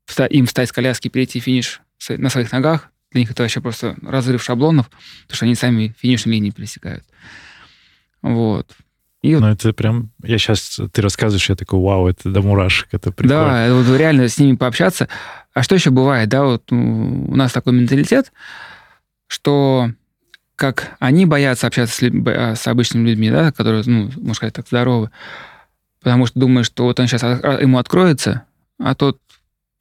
вста- им встать с коляски, перейти финиш на своих ногах, для них это вообще просто разрыв шаблонов, потому что они сами финишные линии пересекают. Вот. И Ну, это прям... Я сейчас... Ты рассказываешь, я такой, вау, это до мурашек, это прикольно. Да, вот реально с ними пообщаться. А что еще бывает, да, вот у нас такой менталитет, что как они боятся общаться с, лю- б- а, с обычными людьми, да, которые, ну, можно сказать, так здоровы, потому что думают, что вот он сейчас ему откроется, а тот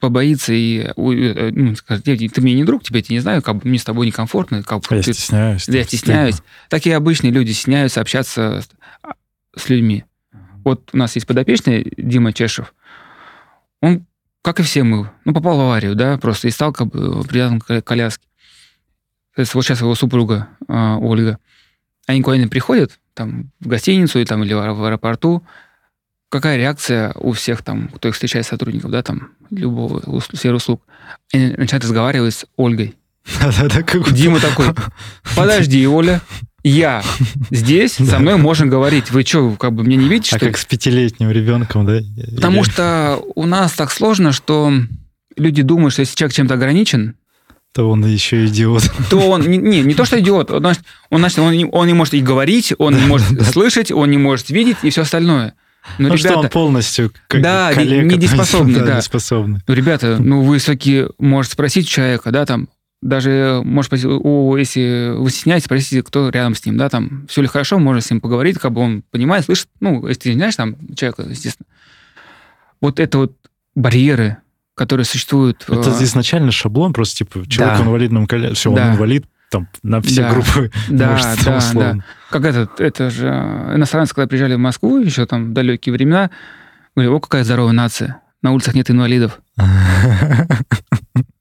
побоится и у- э, ну, скажет, «Нет, ты мне не друг, тебе я тебя не знаю, как бы мне с тобой некомфортно, как бы Я ты- стесняюсь. я стесняюсь. Такие обычные люди стесняются общаться с, людьми. Вот у нас есть подопечный Дима Чешев. Он, как и все мы, ну, попал в аварию, да, просто и стал как бы привязан к коляске. То есть вот сейчас его супруга а, Ольга, они куда-нибудь приходят, там, в гостиницу или, там, или в аэро- в аэропорту, какая реакция у всех там, кто их встречает, сотрудников, да, там, любого сферы услуг. Они начинают разговаривать с Ольгой. Дима такой, подожди, Оля, я здесь, со мной можно говорить. Вы что, как бы меня не видите, А что ли? как с пятилетним ребенком, да? Потому что у нас так сложно, что люди думают, что если человек чем-то ограничен, То он еще идиот. то он не, не, то, что идиот, он, значит, он, значит, он, не, он не может и говорить, он не может слышать, он не может видеть и все остальное. Но, Ну что он ребята, полностью как Да, коллега, недееспособный, есть, да. неспособный. ну, ребята, ну вы все-таки можете спросить человека, да, там, даже, может быть, у, если вы стесняетесь, спросите, кто рядом с ним, да, там, все ли хорошо, можно с ним поговорить, как бы он понимает, слышит, ну, если ты не знаешь там человека, естественно. Вот это вот барьеры, которые существуют. Это э, изначально шаблон, просто типа человек Да. в инвалидном коляске, все, он Да. инвалид там на все Да. группы Да, мышц, да, условно. Как этот, это же э, иностранцы, когда приезжали в Москву, еще там далекие времена, говорили, о, какая здоровая нация, на улицах нет инвалидов.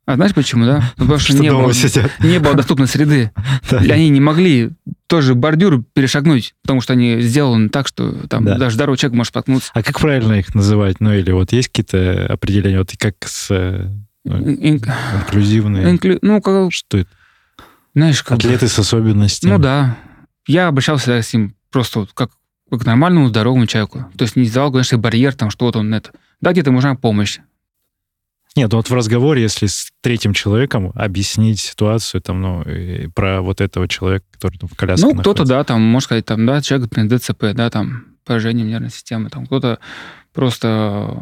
А знаешь почему, да? Ну, потому что, Что не, было, сидят. не было доступной среды. Да. И Они не могли тоже бордюр перешагнуть, потому что они сделаны так, что там Да. даже здоровый человек может споткнуться. А как правильно их называть? Ну или вот есть какие-то определения? Вот как с э, Ин- инклюзивные? инклю- Ну, как, Что это? знаешь, как Атлеты с особенностями? Ну да. Я обращался с ним просто вот как, как к нормальному, здоровому человеку. То есть не сделал, конечно, барьер, там что-то он это. Да, где-то нужна помощь. Нет, ну вот в разговоре, если с третьим человеком объяснить ситуацию, там, ну, про вот этого человека, который там в коляске ну, кто-то, да, там, можно сказать, там, да, человек, например, ДЦП, да, там, поражение нервной системы, там, кто-то просто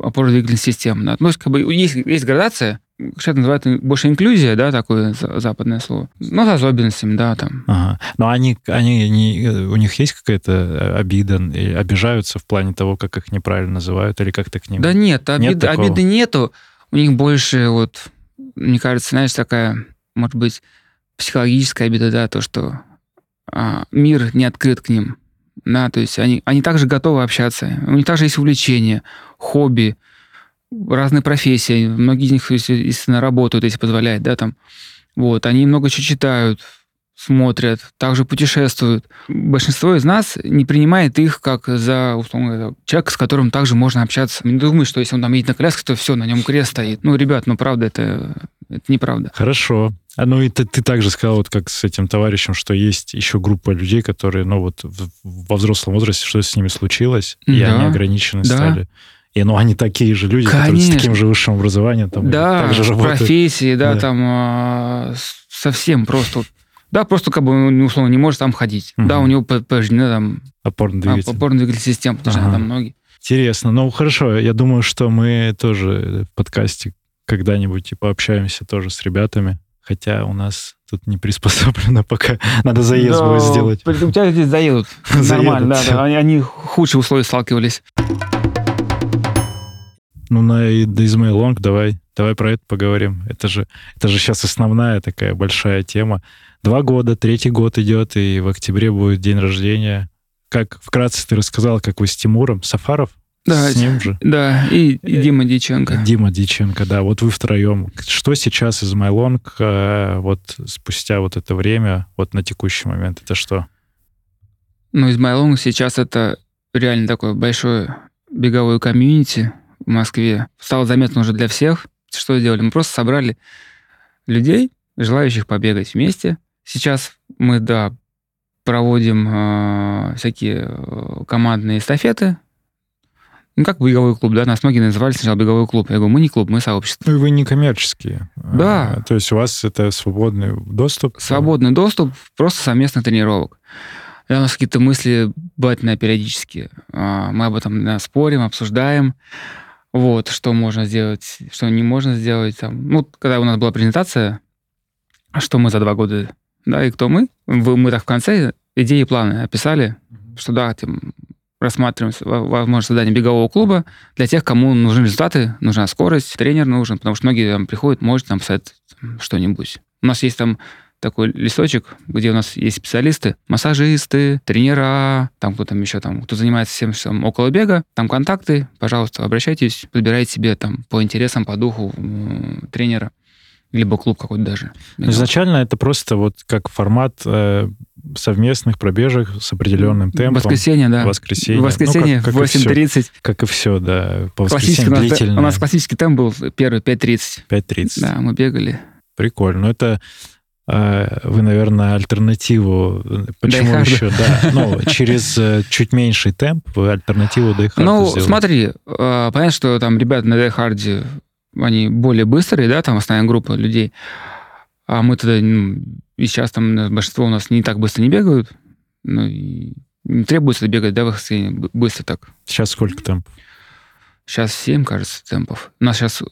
опорно-двигательной системы. Да. Ну, то есть, как бы, есть, есть градация, сейчас называют больше инклюзия, да, такое за- западное слово. Ну, с особенностями, да, там. Ага. Но они, они не, у них есть какая-то э, обида, обижаются в плане того, как их неправильно называют, или как ты к ним... Да нет, обид- такого? обиды нету. У них больше, вот, мне кажется, знаешь, такая, может быть, психологическая обида, да, то, что а, мир не открыт к ним. Да, то есть они, они также готовы общаться. У них также есть увлечения, хобби. разные профессии, многие из них, естественно, работают, если позволяет, да, там. Вот, они много чего читают, смотрят, также путешествуют. Большинство из нас не принимает их как за, условно, человека, с которым также можно общаться. Не думаю, что если он там едет на коляске, то все, на нем крест стоит. Ну, ребят, ну, правда, это, это неправда. Хорошо. А ну и ты, ты также сказал, вот как с этим товарищем, что есть еще группа людей, которые, ну вот в, во взрослом возрасте, что с ними случилось, и Да, они ограничены да. стали. И ну они такие же люди, которые с Конечно. таким же высшим образованием там да, также работают. профессии, да, Да. там с- совсем просто... Да, просто как бы он, условно, не может там ходить. Мгм. Да, у него повреждена там Опорный а, двигатель. опорно-двигательная система, повреждена Ага. там ноги. Интересно. Ну, хорошо. Я думаю, что мы тоже в подкасте когда-нибудь и пообщаемся тоже с ребятами. Хотя у нас тут не приспособлено пока. Надо заезд Да, будет сделать. У тебя здесь заедут. Нормально, да, да. Они, они худшие условия сталкивались. Ну, на Измейл Лонг давай, давай про это поговорим. Это же, это же сейчас основная такая большая тема. Два года, третий год идет, и в октябре будет день рождения. Как вкратце ты рассказал, как вы с Тимуром Сафаров? Да, с ним же? Да, и, и Дима Диченко. Дима Диченко, да, вот вы втроем. Что сейчас из Майлонг, э, вот спустя вот это время, вот на текущий момент, это что? Ну, из Майлонг сейчас это реально такое большое беговое комьюнити в Москве. Стало заметно уже для всех. Что сделали? Мы просто собрали людей, желающих побегать вместе. Сейчас мы, да, проводим э, всякие э, командные эстафеты. Ну, как беговой клуб, да? Нас многие называли сначала беговой клуб. Я говорю, мы не клуб, мы сообщество. Ну, и вы не коммерческие. Да. А, То есть у вас это свободный доступ? Свободный доступ, просто совместных тренировок. Да, у нас какие-то мысли бывают периодически. Мы об этом да, спорим, обсуждаем. Вот, что можно сделать, что не можно сделать. Там. Ну, когда у нас была презентация, что мы за два года, да, и кто мы, мы так в конце идеи и планы описали, что да, тем, рассматриваем возможность создания бегового клуба для тех, кому нужны результаты, нужна скорость, тренер нужен, потому что многие там приходят, может там там, что-нибудь. У нас есть там такой листочек, где у нас есть специалисты, массажисты, тренера, там кто там еще там, кто занимается всем, что там около бега, там контакты, пожалуйста, обращайтесь, подбирайте себе там по интересам, по духу тренера, либо клуб какой-то даже. Ну, Изначально это просто вот как формат э, совместных пробежек с определенным темпом. Воскресенье, да. Воскресенье. В воскресенье Ну, как- в как и всё. 8.30. Как и все, да. По воскресеньям у, нас, длительное. у нас классический темп был первый 5.30. 5.30. Да, мы бегали. Прикольно. Ну, это вы, наверное, альтернативу... э, Почему еще? Да, ну, через э, чуть меньший темп вы альтернативу Дайхарду Ну, сделали. смотри, э, понятно, что там ребята на Дайхарде, они более быстрые, да, там основная группа людей, а мы тогда, ну, и сейчас там э, большинство у нас не так быстро не бегают, ну, и не требуется бегать, да, быстро так. Сейчас сколько темп? Сейчас 7, кажется, темпов. У нас сейчас в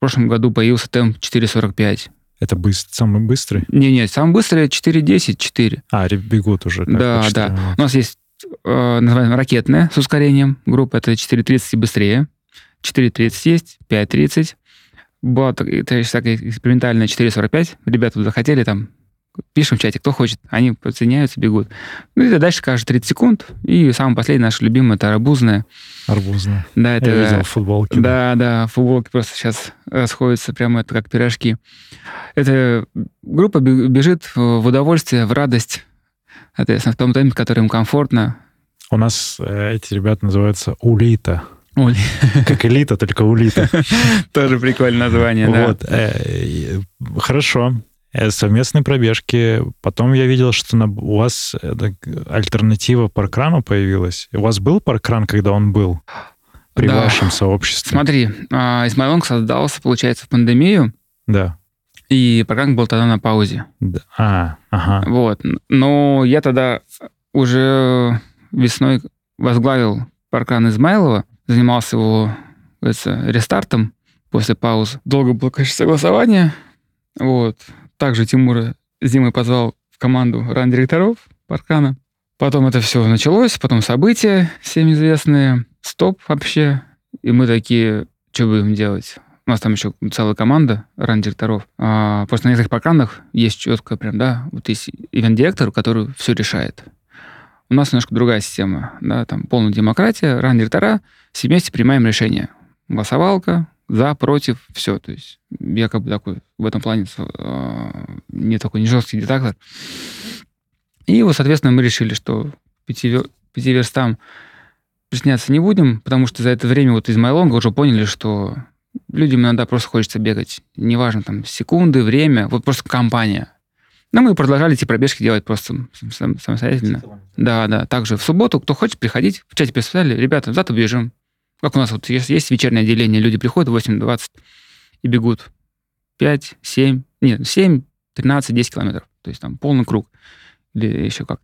прошлом году появился темп 4.45. Это быстр, самый быстрый? Не-не, самый быстрый 4.10, 4. А, бегут уже. Да, да. У нас есть э, называемая ракетная с ускорением группа, это 4.30 и быстрее. 4.30 есть, 5.30. Была такая экспериментальная 4.45. Ребята захотели там, пишем в чате, кто хочет. Они подсоединяются, бегут. Ну и дальше каждые 30 секунд. И самый последний наш любимый, это арбузная. Арбузная. Да, это... Я видел в футболке. Да, да, футболки просто сейчас расходятся прямо это как пирожки. Эта группа бе- бежит в удовольствие, в радость, соответственно, в том темпе, который им комфортно. У нас э, эти ребята называются Улита. Ой, Как элита, только Улита. тоже прикольное название, да. Вот. э, Хорошо. Э, Совместные пробежки. Потом я видел, что на- у вас э, так, альтернатива паркрану появилась. У вас был паркран, когда он был при Да. вашем сообществе? Смотри, а, Измайлонг создался, получается, в пандемию, Да. и программа был тогда на паузе. Да. А, ага. Вот. Но я тогда уже весной возглавил паркран Измайлова, занимался его, говорится, рестартом после паузы. Долго было, конечно, согласование. Вот. Также Тимура зимой позвал в команду ран-директоров паркрана. Потом это все началось, потом события всем известные, стоп вообще. И мы такие, что будем делать? У нас там еще целая команда ран-директоров. А, просто на некоторых паркранах есть четко прям, да, вот есть ивент-директор, который все решает. У нас немножко другая система, да, там полная демократия, ран-директора, все вместе принимаем решения. Голосовалка, за, против, все. То есть я как бы такой в этом плане э, не такой не жесткий диктатор. И вот, соответственно, мы решили, что пяти, пяти верстам присняться не будем, потому что за это время вот из Майлонга уже поняли, что людям иногда просто хочется бегать. Неважно, там, секунды, время, вот просто компания. Но мы продолжали эти пробежки делать просто самостоятельно. Да, да. Также в субботу, кто хочет приходить, в чате писали, ребята, завтра бежим. Как у нас вот есть, есть вечернее отделение, люди приходят в 8.20 и бегут 5, 7, нет, 7, 13, 10 километров. То есть там полный круг. Или еще как.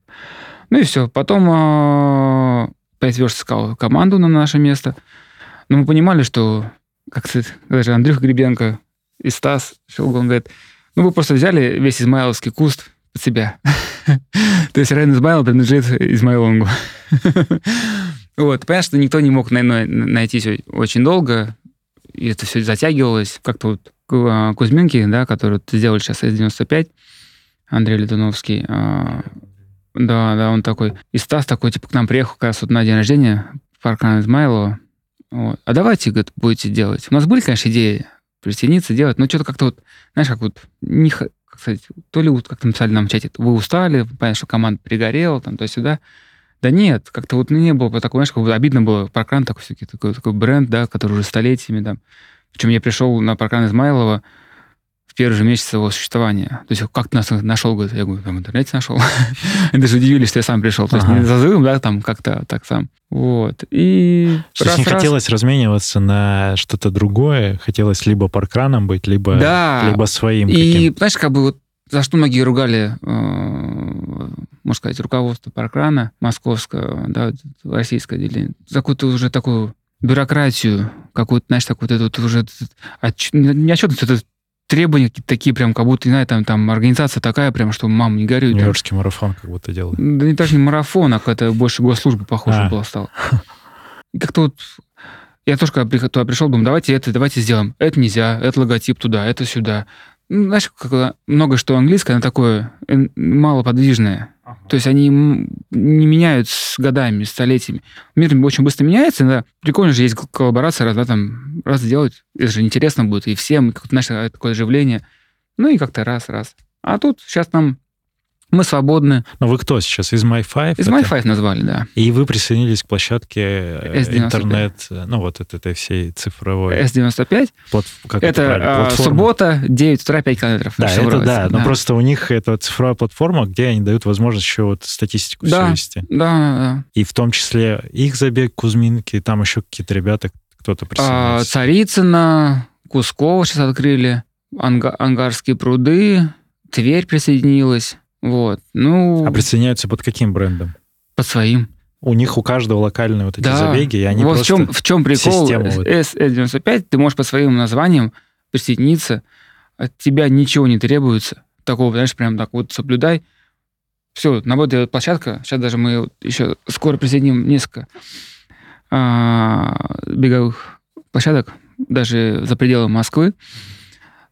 Ну и все. Потом э, 5 верст искал команду на наше место. Но мы понимали, что как даже Андрюха Гребенко и Стас Шелгон говорит, ну, вы просто взяли весь измайловский куст под себя. То есть район Измайл принадлежит Измайлонгу. Вот. Понятно, что никто не мог найти очень долго, и это все затягивалось. Как-то вот а, Кузьминки, да, который сделали сейчас С-95, Андрей Летуновский, а, да, да, он такой. И Стас такой, типа, к нам приехал как раз вот на день рождения в парк Измайлова. Вот. А давайте, говорит, будете делать. У нас были, конечно, идеи присоединиться, делать, но что-то как-то вот, знаешь, как вот, не, как сказать, то ли вот как-то написали нам в чате, вы устали, понятно, что команда перегорела, там, то сюда. Да нет, как-то вот не было такого, знаешь, как бы обидно было. Паркран такой все-таки такой, такой бренд, да, который уже столетиями, да. Причем я пришел на Паркран Измайлова, в первый же месяц его существования. То есть как ты нас нашел, говорит, я говорю, там в интернете нашел. Они даже удивились, что я сам пришел. То есть не зазывом, да, там как-то так сам. Вот. И То есть не хотелось размениваться на что-то другое, хотелось либо паркраном быть, либо, либо своим. И, знаешь, как бы вот за что многие ругали, э, можно сказать, руководство паркрана московского, да, российское отделение, за какую-то уже такую бюрократию, какую-то, знаешь, такую вот эту уже отч... не отчетность, это требования какие-то такие, прям, как будто, не знаю, там, там организация такая, прям, что мам, не горюй. Нью-Йоркский там. марафон как будто делал. Да не даже не марафон, а какая-то больше госслужба похоже а. была стала. И как-то вот я тоже, когда туда пришел, думаю, давайте это, давайте сделаем. Это нельзя, это логотип туда, это сюда. Ну, знаешь, как много что английское, оно такое малоподвижное. Ага. То есть они не меняют с годами, столетиями. Мир очень быстро меняется, да. Прикольно же есть коллаборация, раз, да, там, раз сделать, это же интересно будет и всем, как знаешь, такое оживление. Ну и как-то раз, раз. А тут сейчас нам мы свободны. Но вы кто сейчас? Из My5? Из My5 назвали, да. И вы присоединились к площадке S95. интернет, ну вот этой, этой всей цифровой... S95. Плат... Как это, это а, суббота, 9 утра, 5 километров. Да, это да, но просто у них это цифровая платформа, где они дают возможность еще вот статистику да, вести. Да, да. И в том числе их забег, Кузьминки, там еще какие-то ребята, кто-то присоединился. А, Царицына, Кускова сейчас открыли, Анга- Ангарские пруды, Тверь присоединилась. Вот. Ну... А присоединяются под каким брендом? Под своим. У них у каждого локальные вот эти да. забеги, и они вот просто в чем, в чем прикол S95, ты можешь по своим названиям присоединиться, от тебя ничего не требуется. Такого, знаешь, прям так вот соблюдай. Все, работает площадка. Сейчас даже мы еще скоро присоединим несколько а, беговых площадок, даже за пределы Москвы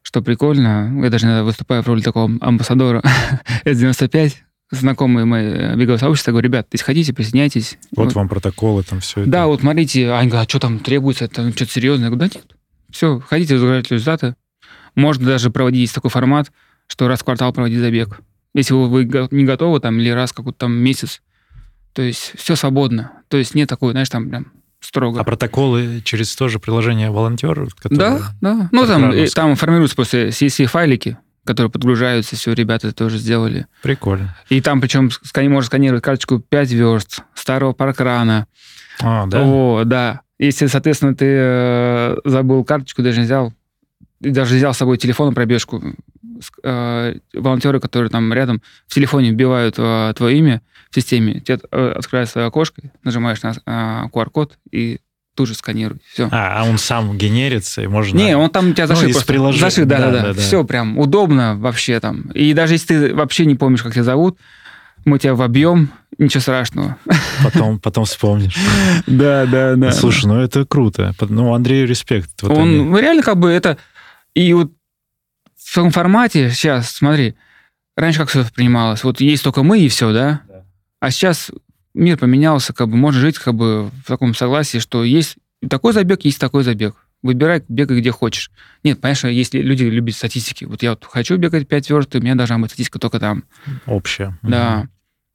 что прикольно, я даже иногда выступаю в роли такого амбассадора S95, знакомые мои э, беговые сообщества, говорю, ребят, если хотите, присоединяйтесь. Вот, вот. вам протоколы, там все это. Да, вот смотрите, они говорят, а что там требуется, там что-то серьезное. Я говорю, да нет, все, хотите разыграть результаты. Можно даже проводить такой формат, что раз в квартал проводить забег. Если вы, вы не готовы, там, или раз какой-то там месяц. То есть все свободно. То есть нет такой, знаешь, там прям строго. А протоколы через то же приложение волонтер? Которые... Да, да. Ну, там, там формируются после CSV-файлики, которые подгружаются, все, ребята тоже сделали. Прикольно. И там причем скани, можно сканировать карточку 5 верст, старого паркрана. А, да? О, да. Если, соответственно, ты э, забыл карточку, даже не взял, даже взял с собой телефон пробежку, э, волонтеры, которые там рядом в телефоне вбивают э, твое имя, в системе. Тебе э, открывается свое окошко, нажимаешь на а, QR-код и тут же сканируй. Все. А, а он сам генерится, и можно... Не, он там у тебя зашит. Ну, из приложения. Зашит, да, да, да, да. Все прям удобно вообще там. И даже если ты вообще не помнишь, как тебя зовут, мы тебя вобьем, ничего страшного. Потом, потом вспомнишь. Да, да, да. Слушай, ну это круто. Ну, Андрею респект. Вот он они... реально как бы это... И вот в таком формате сейчас, смотри, раньше как все воспринималось? Вот есть только мы и все, да? А сейчас мир поменялся, как бы можно жить как бы в таком согласии, что есть такой забег, есть такой забег. выбирай, бегай где хочешь. Нет, конечно, если люди любят статистики, вот я вот хочу бегать 5 верст, у меня должна быть статистика только там. Общая. Да. Мгм.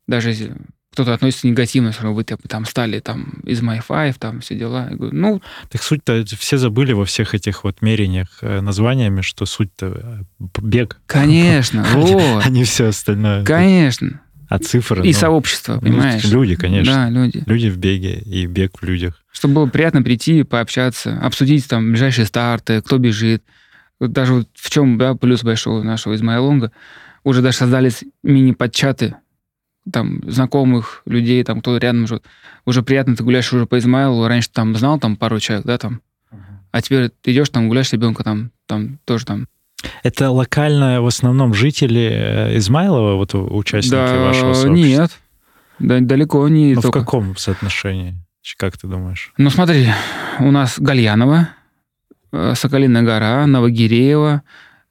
Даже кто-то относится негативно, что вы типа, там стали там из My Five, там все дела. Я говорю, ну, Так суть-то все забыли во всех этих вот мерениях э, названиями, что суть-то э, бег, конечно, вот, а не все остальное. конечно. А цифры... И ну, сообщество, ну, понимаешь? люди, конечно. Да, люди. Люди в беге и бег в людях. Чтобы было приятно прийти, пообщаться, обсудить там ближайшие старты, кто бежит. Даже вот в чем да, плюс большого нашего Измайлонга, уже даже создались мини-подчаты там знакомых людей, там кто рядом живет. Уже приятно, ты гуляешь уже по Измайлу, раньше там знал там пару человек, да, там, а теперь ты идешь там, гуляешь с ребенка там, там тоже там. Это локально в основном жители э, Измайлова, вот участники вашего сообщества? нет, да, далеко не Ну, в только. каком соотношении? Как ты думаешь? Ну смотри, у нас Гальянова, э, Соколиная гора, Новогиреево,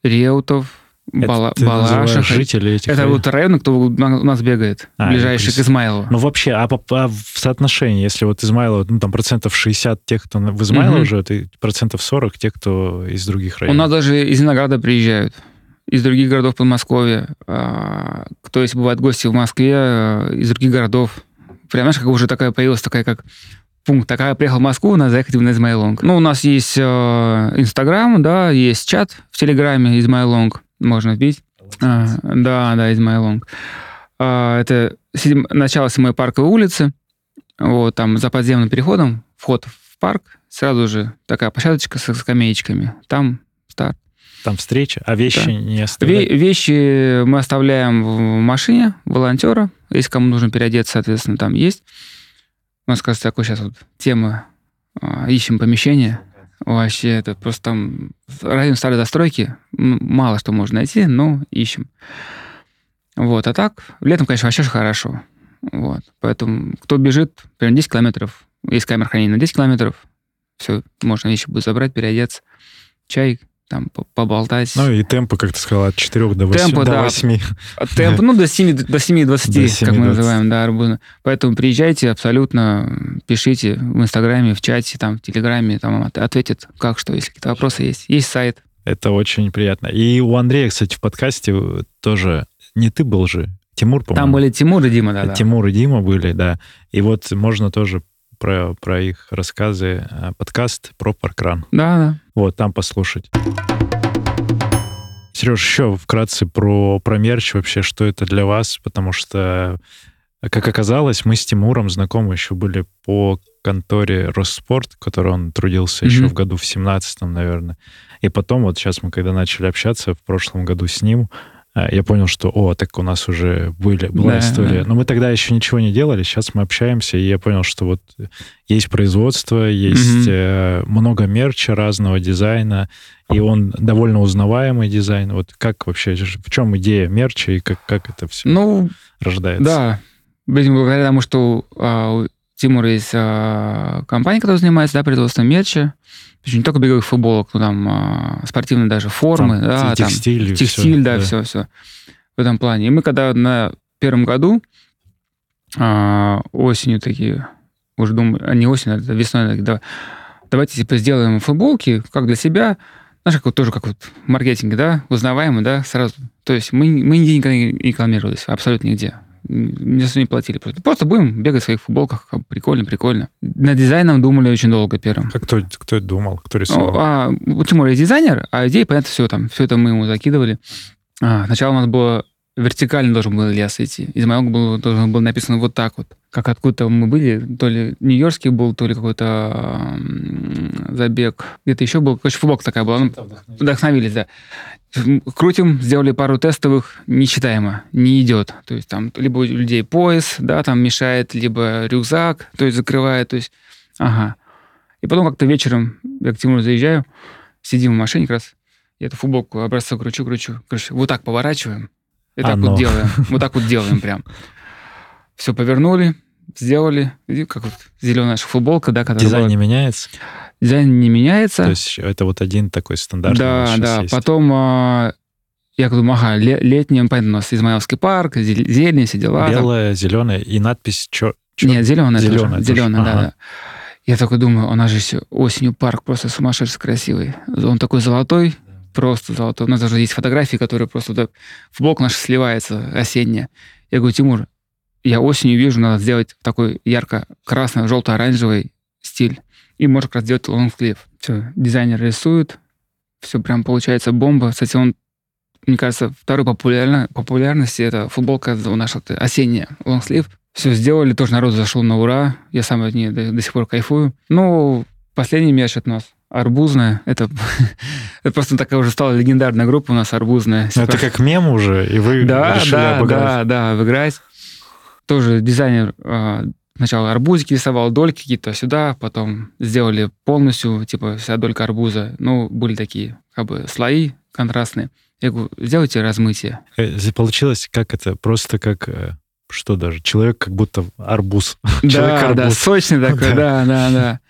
Реутов, Бала- Это Балашиха. жители этих Это районов? вот районы, кто у на- у нас бегает, А, ближайший к Измайлову. Ну, вообще, а, по- а в соотношении, если вот Измайлово, ну, там процентов 60 тех, кто в Измайлово Мгм. живет, и процентов 40 тех, кто из других У районов. нас даже из Винограда приезжают, из других городов Подмосковья. А, Кто, если бывают гости в Москве, а, из других городов. Прям, знаешь, как уже такая появилась такая, как пункт. Такая приехал в Москву, надо заехать на IzMyLong. Ну, у нас есть э, Инстаграм, да, есть чат в Телеграме IzMyLong, можно вбить. А, да, да, IzMyLong. А, это седьм- начало седьмой парковой улицы. Вот, там за подземным переходом вход в парк. Сразу же такая площадочка со скамеечками. Там старт. Там встреча, а вещи Да. не Ве- оставляют? вещи мы оставляем в машине волонтера. Если кому нужно переодеться, соответственно, там есть. У нас, кажется, такой сейчас вот тема. а, Ищем помещение. Вообще, это просто там район старой застройки. Мало что можно найти, но ищем. Вот, а так, летом, конечно, вообще же хорошо. Вот, поэтому кто бежит, примерно 10 километров, есть камера хранения на 10 километров, все, можно вещи будет забрать, переодеться, чай, там, по- поболтать. Ну и темпы, как ты сказал, от 4 до 8. Темпы, до да. 8. А Темп, ну, до 7, до 7.20, До как мы 7:20. называем, да, арбузно. Поэтому приезжайте абсолютно, пишите в Инстаграме, в чате, там, в Телеграме, там от- ответят, как, что, если какие-то вопросы есть. Есть сайт. Это очень приятно. И у Андрея, кстати, в подкасте тоже не ты был же, Тимур, по-моему. Там были Тимур и Дима, да, да. Тимур и Дима были, да. И вот можно тоже про, про их рассказы, э, подкаст про паркран. Да, да. Вот, там послушать. Сереж, еще вкратце про, про мерч вообще, что это для вас, потому что, как оказалось, мы с Тимуром знакомы еще были по конторе Росспорт, в которой он трудился еще Мгм. в году в 17 наверное. И потом, вот сейчас мы когда начали общаться в прошлом году с ним, я понял, что, о, так у нас уже были, была Да, история. да. Но мы тогда еще ничего не делали, сейчас мы общаемся, и я понял, что вот есть производство, есть э, много мерча разного дизайна, и он довольно узнаваемый дизайн. Вот как вообще, в чем идея мерча и как, как это все Ну, рождается? да. Видимо, благодаря тому, что а, Тимура есть а, компания, которая занимается да, производством мерча. Причем не только беговых футболок, но там а, спортивные даже формы. Там да, текстиль, там, текстиль, всё, да, да. все, все. В этом плане. И мы когда на первом году а, осенью такие, уже думаю, а не осенью, а весной, такие, да, давайте типа сделаем футболки, как для себя, знаешь, как вот, тоже как вот в маркетинге, да, узнаваемые, да, сразу. То есть мы, мы нигде никогда не рекламировались, абсолютно нигде. Ни за что не платили. Просто, просто будем бегать в своих футболках, прикольно, прикольно. Над дизайном думали очень долго первым. Как кто, кто думал, кто Ну, рисовал? а, у Тимура есть дизайнер, а идеи, понятно, все там, все это мы ему закидывали. А, сначала у нас было вертикально должен был лес идти. Из моего был, должен был написано вот так вот. Как откуда мы были, то ли нью-йоркский был, то ли какой-то забег. Где-то еще был. Короче, футболка такая была. Ну, вдохновились, да. Крутим, сделали пару тестовых, нечитаемо, не идет. То есть там либо у людей пояс, да, там мешает, либо рюкзак, то есть закрывает, то есть, ага. И потом как-то вечером я к Тимуру заезжаю, сидим в машине как раз, я эту футболку образцов кручу, кручу. Короче, вот так поворачиваем, и так Оно. вот делаем. Вот так вот делаем прям. Все повернули, сделали. И как вот зеленая наша футболка, да, которая Дизайн была- не меняется? дизайн не меняется. То есть это вот один такой стандарт. Да, да. Потом а, я думаю, ага, ле- летним, понятно, у нас Измаиловский парк, зелень, все дела. там. Белое, зеленое и надпись чё, чё- Нет, зеленая. Зелёная тоже. Зеленая, да, Ага. да. Я такой думаю, у нас же осенью парк просто сумасшедший красивый. Он такой золотой, просто золотой. У нас даже есть фотографии, которые просто вот, футболка наша сливается осенняя. Я говорю, Тимур, я осенью вижу, надо сделать такой ярко-красный, желто-оранжевый стиль. И можно как раз сделать лонгслив. Все, дизайнер рисует, все прям получается бомба. Кстати, он, мне кажется, второй популярно, популярности это футболка наша осенняя, лонгслив. Все сделали, тоже народ зашел на ура. Я сам от нее до, до сих пор кайфую. Ну, последний мяч от нас. Арбузная. Это, это просто такая уже стала легендарная группа у нас, арбузная. Ну, это как мем уже, и вы да, решили да, обыграть. Да, да, выиграть. Тоже дизайнер а, сначала арбузики рисовал, дольки какие-то сюда, потом сделали полностью, типа, вся долька арбуза. Ну, были такие, как бы, слои контрастные. Я говорю, сделайте размытие. Э, Получилось как это, просто как э, что даже, человек как будто арбуз. Человек Да, да, арбуз. сочный такой, да, да, да.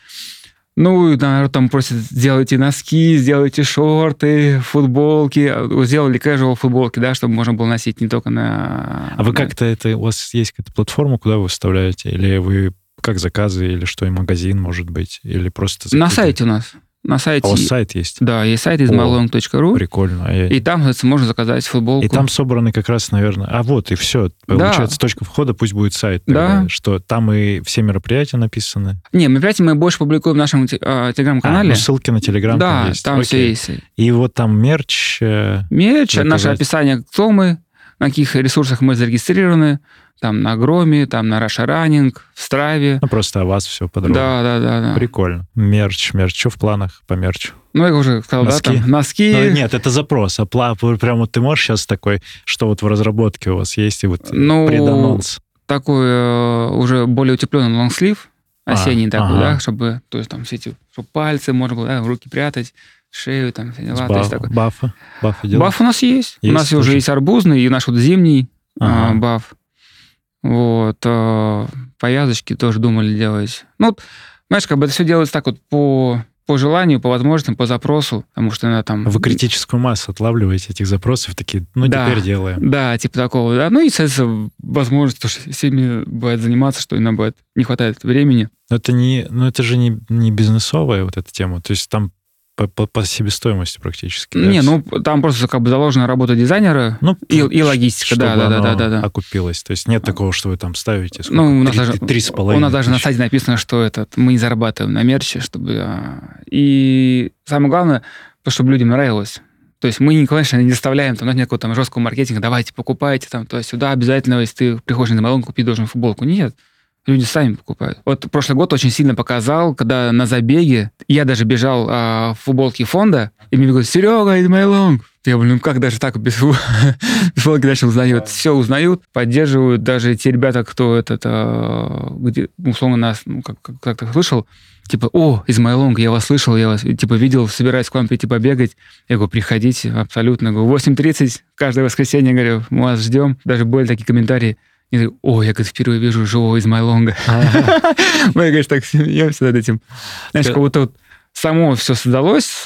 Ну, народ там просит, сделайте носки, сделайте шорты, футболки. Сделали casual футболки, да, чтобы можно было носить не только на... А вы как-то это, у вас есть какая-то платформа, куда вы выставляете? Или вы как заказы, или что, и магазин, может быть? Или просто... На сайте у нас. На сайте. А у вас сайт есть? Да, есть сайт О, ismylong.ru. Прикольно. А я- И там, можно заказать футболку. И там собраны как раз, наверное... А вот, и все. Получается, точка входа пусть будет сайт. тогда, Да. Что там и все мероприятия написаны. Не, мероприятие мы больше публикуем в нашем те- а, А, телеграм-канале. ну, ссылки на Телеграм да, там есть. там все есть. И вот там мерч... э, Мерч, Заказать. наше описание, кто мы, на каких ресурсах мы зарегистрированы, там на Громе, там на Russia Running, в Страве. Ну, просто о вас все подробно. Да, да, да, да. Прикольно. Мерч, мерч. Что в планах по мерчу? Ну, я уже сказал, Носки. да, там носки. Ну, нет, это запрос. А пла- прям вот ты можешь сейчас такой, что вот в разработке у вас есть, и вот Ну, преданонс. такой э, уже более утепленный лонгслив, А, осенний такой, ага. да, чтобы, то есть там все эти, чтобы пальцы можно было да, в руки прятать, шею, там, все дела. С то есть баф- такой. бафы. Бафы? Баф у нас есть. у Есть нас уже тоже? есть арбузный и наш вот зимний а, Ага. баф. Вот. а, повязочки тоже думали делать. Ну, вот, знаешь, как бы это все делается так вот по, по желанию, по возможностям, по запросу, потому что она там... Вы критическую массу отлавливаете этих запросов, такие, ну, Да. теперь делаем. Да, типа такого, да. Ну и, соответственно, возможность, что всеми бывает заниматься, что иногда бывает не хватает времени. Но это не, ну, это же не, не бизнесовая вот эта тема. То есть там по, по- по себестоимости практически. не, ну там просто как бы заложена работа дизайнера Ну, и, и логистика, да, чтобы да, да, да, да, да. окупилось. То есть нет такого, что вы там ставите сколько? Ну, у нас Три- даже, три с у половиной нас даже на сайте написано, что этот, мы не зарабатываем на мерче, чтобы... а, И самое главное, то, чтобы людям нравилось. То есть мы, не, конечно, не заставляем, там, нет никакого там жесткого маркетинга, давайте покупайте, там, то есть сюда обязательно, если ты приходишь на Малон, купить должен футболку. Нет, люди сами покупают. Вот прошлый год очень сильно показал, когда на забеге я даже бежал а, в футболке фонда, и мне говорят, Серега, it's my long. Я говорю, ну как даже так без фу- без футболки дальше узнают? Все узнают, поддерживают даже те ребята, кто этот, а, где, условно, нас ну, как- как- как-то слышал, типа, о, из long, я вас слышал, я вас, типа, видел, собираюсь к вам прийти побегать. Я говорю, приходите, абсолютно. Говорю, 8.30 каждое воскресенье, говорю, мы вас ждем. Даже были такие комментарии. Я говорю, о, я говорит, впервые вижу живого из Майлонга. Мы, конечно, так смеемся над этим. Знаешь, Ты- как будто вот само все создалось,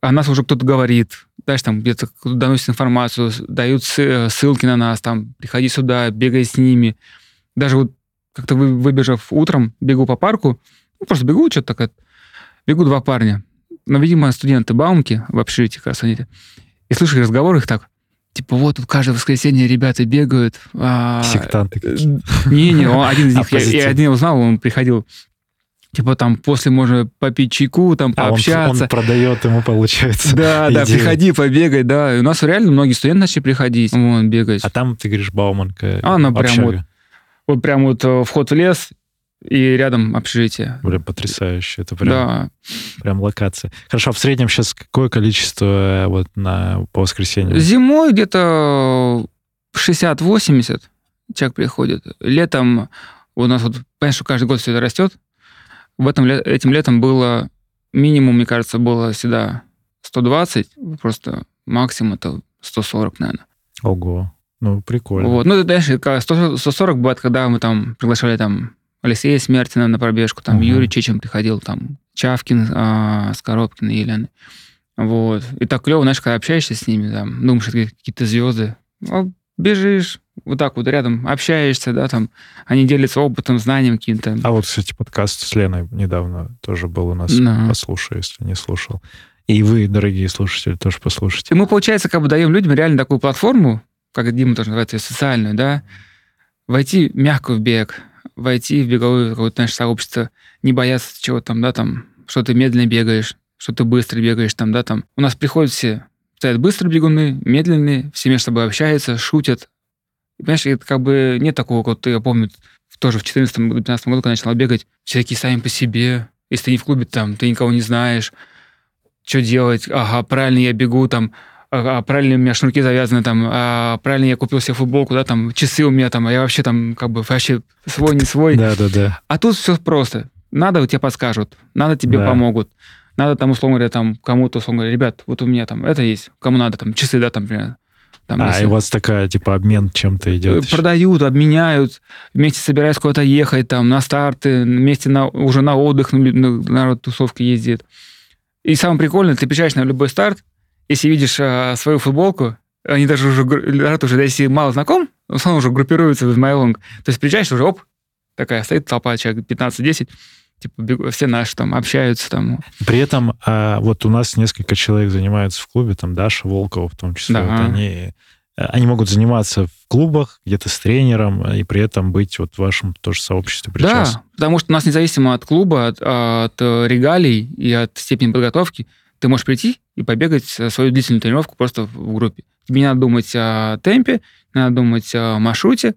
а нас уже кто-то говорит, знаешь, там где-то доносит информацию, дают сы- ссылки на нас, там, приходи сюда, бегай с ними. Даже вот как-то вы- выбежав утром, бегу по парку, ну, просто бегу, что-то так, бегу два парня. Ну, видимо, студенты Баумки в общежитии как раз они. И слышу разговор их так, типа, вот тут каждое воскресенье ребята бегают. а, Сектанты э, какие-то. Не-не, он один из них, я, я один узнал, он приходил, типа там после можно попить чайку, там А он, пообщаться. он продает ему, получается. да, да, идею. приходи, побегай, да. И у нас реально многие студенты начали приходить, вон, бегать. А там, ты говоришь, Бауманка. А, ну, прям общага. Вот прям вот э, вход в лес и рядом общежитие. Прям потрясающе. Это прям, Да. прям локация. Хорошо, а в среднем сейчас какое количество э, вот на, по воскресеньям? Зимой где-то 60-80 человек приходит. Летом у нас вот, понимаешь, что каждый год все это растет. В этом, этим летом было минимум, мне кажется, было всегда 120, просто максимум это 140, наверное. Ого. Ну, прикольно. Вот. Ну, 100 140 бывает, когда мы там приглашали там Алексея Смертина на пробежку, там Мгм. Юрий Чечин приходил, там Чавкин, а, Скоробкин и Елена. Вот. И так клево, знаешь, когда общаешься с ними, там, думаешь, это какие-то звезды. А бежишь, вот так вот рядом общаешься, да, там, они делятся опытом, знанием каким-то. А вот, кстати, подкаст с Леной недавно тоже был у нас. Да. Послушай, если не слушал. И вы, дорогие слушатели, тоже послушайте. И мы, получается, как бы даем людям реально такую платформу, как Дима тоже называет ее, социальную, да, войти мягко в бег, войти в беговое какое-то наше сообщество, не бояться чего там, да, там, что ты медленно бегаешь, что ты быстро бегаешь, там, да, там. У нас приходят все, стоят быстрые бегуны, медленные, все между собой общаются, шутят. И, понимаешь, это как бы нет такого, вот я помню, тоже в 2014-2015 году, когда начал бегать, все такие сами по себе. Если ты не в клубе, там, ты никого не знаешь, что делать, ага, правильно я бегу, там, правильно у меня шнурки завязаны, там, а, правильно я купил себе футболку, да, там, часы у меня, там, а я вообще там, как бы, вообще свой, не свой. Да, да, да. А тут все просто. Надо, тебе подскажут, надо, тебе Да. помогут. Надо там, условно говоря, там, кому-то, условно говоря, ребят, вот у меня там это есть, кому надо, там, часы, да, там, например. Там, А, если- и у вас такая, типа, обмен чем-то идет. еще. продают, обменяют, вместе собираются куда-то ехать, там, на старты, вместе на, уже на отдых, на, на- народ тусовки ездит. И самое прикольное, ты приезжаешь на любой старт, если видишь а, свою футболку, они даже уже, народ уже, если мало знаком, он уже группируется в MyLong. То есть приезжаешь уже, оп, такая стоит толпа, человек 15-10, типа бегу- все наши там общаются там. При этом а, вот у нас несколько человек занимаются в клубе, там Даша Волкова в том числе. Да. Вот они, э, они могут заниматься в клубах, где-то с тренером, и при этом быть вот в вашем тоже сообществе причастны. Да, потому что у нас независимо от клуба, от, от э, регалий и от степени подготовки, ты можешь прийти и побегать э, свою длительную тренировку просто в группе. Тебе не надо думать о темпе, не надо думать о маршруте,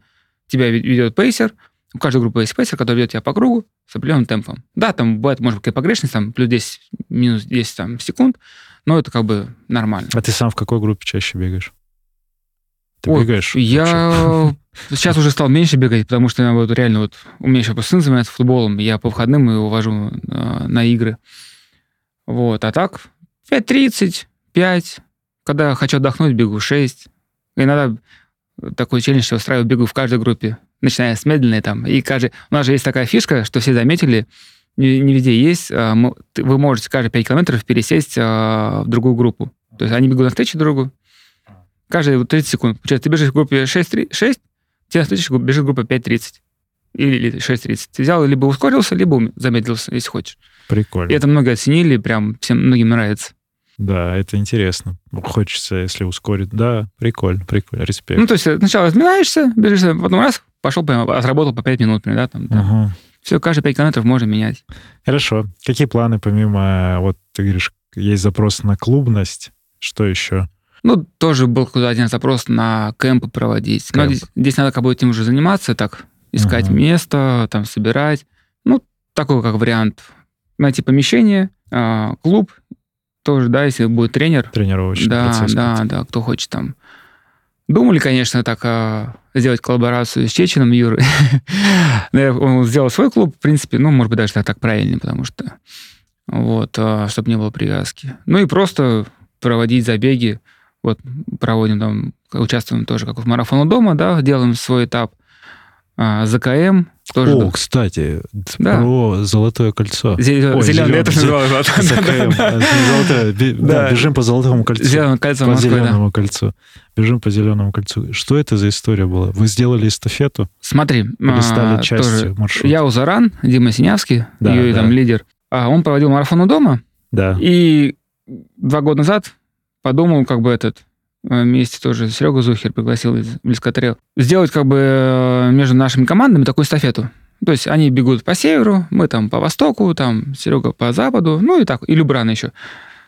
тебя ве- ведет пейсер, у каждой группы есть пейсер, который ведет тебя по кругу с определенным темпом. Да, там бывает, может быть, какая погрешность, там плюс 10, минус 10 там, секунд, но это как бы нормально. А ты сам в какой группе чаще бегаешь? Ты Ой, бегаешь? вообще? Я сейчас уже стал меньше бегать, потому что я вот реально вот у меня еще сын занимается футболом, я по выходным его вожу э, на игры. Вот, а так 5.30, 5, когда хочу отдохнуть, бегу 6. Иногда такой челлендж я устраиваю, бегу в каждой группе, начиная с медленной там. И каждый... У нас же есть такая фишка, что все заметили, не, не везде есть, а, вы можете каждые 5 километров пересесть а, в другую группу. То есть они бегут навстречу друг другу, каждые вот 30 секунд. Получается, ты бежишь в группе 6, 6 тебе навстречу бежит группа 5.30 или, или 6.30. Ты взял, либо ускорился, либо замедлился, если хочешь. Прикольно. И это многие оценили, прям всем многим нравится. Да, это интересно. Хочется, если ускорить. Да, прикольно, прикольно, респект. Ну, то есть э, сначала разминаешься, бежишь, а потом раз, пошел, прям, отработал по 5 минут, да, там. Ага. Все, каждые 5 километров можно менять. Хорошо. Какие планы помимо, вот ты говоришь, есть запрос на клубность, что еще? Ну, тоже был какой-то один запрос на кемпы проводить. Но Кэмп. здесь, здесь надо как бы этим уже заниматься, так, искать Ага. место, там, собирать. Ну, такой как вариант. Найти помещение, а, клуб, тоже, да, если будет тренер. Тренировочный Да, процесс. да, да, кто хочет там. Думали, конечно, так а, сделать коллаборацию с Чеченом Юрой. Он сделал свой клуб, в принципе, ну, может быть, даже так, так правильнее, потому что вот, чтобы не было привязки. Ну и просто проводить забеги. Вот проводим там, участвуем тоже как в марафону дома, да, делаем свой этап. А, ЗКМ тоже. О, кстати, Да. про золотое кольцо. Ой, зелёный, это называлось. ЗКМ, а, золотое, да, Да. бежим по золотому кольцу. Зеленое кольцо по да. зеленому кольцу. Бежим по зеленому кольцу. Что это за история была? Вы сделали эстафету Смотри, или а, стали частью тоже маршрута? Я Узаран, Дима Синявский, Да, ее да. там лидер. А он проводил марафон у дома, Да. и два года назад подумал, как бы этот вместе тоже Серега Зухер пригласил из Близкотрел, сделать как бы э, между нашими командами такую эстафету. То есть они бегут по северу, мы там по востоку, там Серега по западу, ну и так, и Любран еще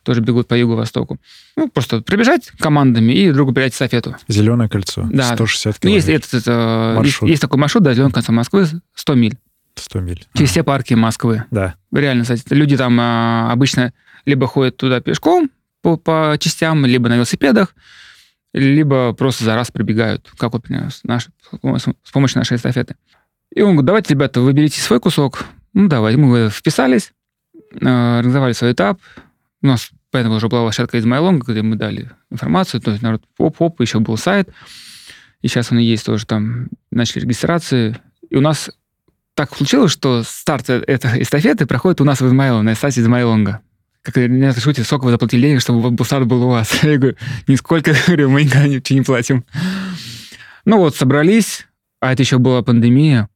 тоже бегут по юго-востоку. Ну, просто пробежать командами и другу передать эстафету. Зеленое кольцо. Да. 160 Ну, есть, километров. этот, э, есть, Маршрут. есть такой маршрут до Зеленого конца Москвы, 100 миль, 100 миль. через все парки Москвы. Да. Реально, кстати, люди там а, обычно либо ходят туда пешком по, по частям, либо на велосипедах, либо просто за раз прибегают, как вот наш- с помощью нашей эстафеты. И он говорит, давайте, ребята, выберите свой кусок. Ну, давай. Мы вписались, э, организовали свой этап. У нас поэтому уже была площадка из Майлонга, где мы дали информацию. То есть народ оп-оп, еще был сайт. И сейчас он есть тоже там. Начали регистрации. И у нас так случилось, что старт э- этой эстафеты проходит у нас в Измайлово, на эстафете Измайлонга. Как меня шутит, сколько вы заплатили денег, чтобы старт был у вас? Я говорю, нисколько, говорю, мы никогда ничего не платим. Ну вот, собрались, а это еще была пандемия,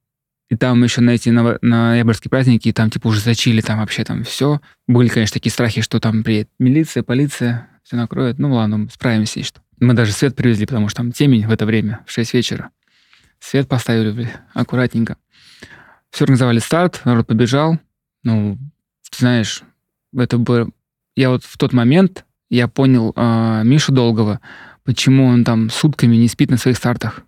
и там еще на эти ново- ноябрьские праздники, там типа уже зачили, там вообще там все. Были, конечно, такие страхи, что там приедет милиция, полиция, все накроет. Ну ладно, справимся и что. Мы даже свет привезли, потому что там темень в это время, в 6 вечера. Свет поставили блин, аккуратненько. Все организовали старт, народ побежал. Ну, ты знаешь, это было... Я вот в тот момент, я понял э, Мишу Долгого, почему он там сутками не спит на своих стартах.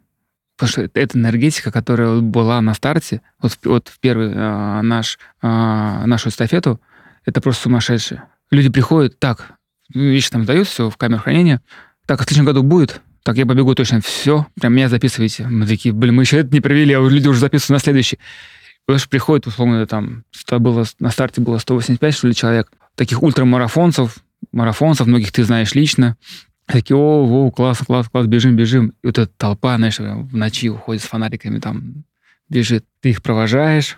Потому что это энергетика, которая была на старте, вот в, вот в первый э, наш, э, нашу эстафету, это просто сумасшедшее. Люди приходят, так, вещи там сдают, все в камеру хранения, так, в следующем году будет, так, я побегу точно, все, прям меня записывайте. Мы такие, блин, мы еще это не провели, а люди уже записывают на следующий. Потому что приходит, условно, там, было, на старте было 185, что ли, человек, таких ультрамарафонцев, марафонцев, многих ты знаешь лично, Такие, о, воу, класс, класс, класс, бежим, бежим. И вот эта толпа, знаешь, в ночи уходит с фонариками, там бежит. Ты их провожаешь,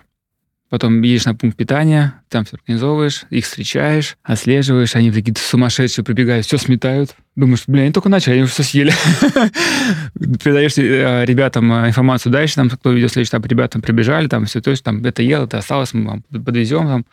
потом едешь на пункт питания, там все организовываешь, их встречаешь, отслеживаешь, они такие сумасшедшие прибегают, все сметают. Думаешь, блин, они только начали, они уже все съели. Передаешь э, ребятам э, информацию дальше, там, кто ведет следующий этап, ребятам прибежали, там все, то есть там это ел, это осталось, мы вам подвезем, там.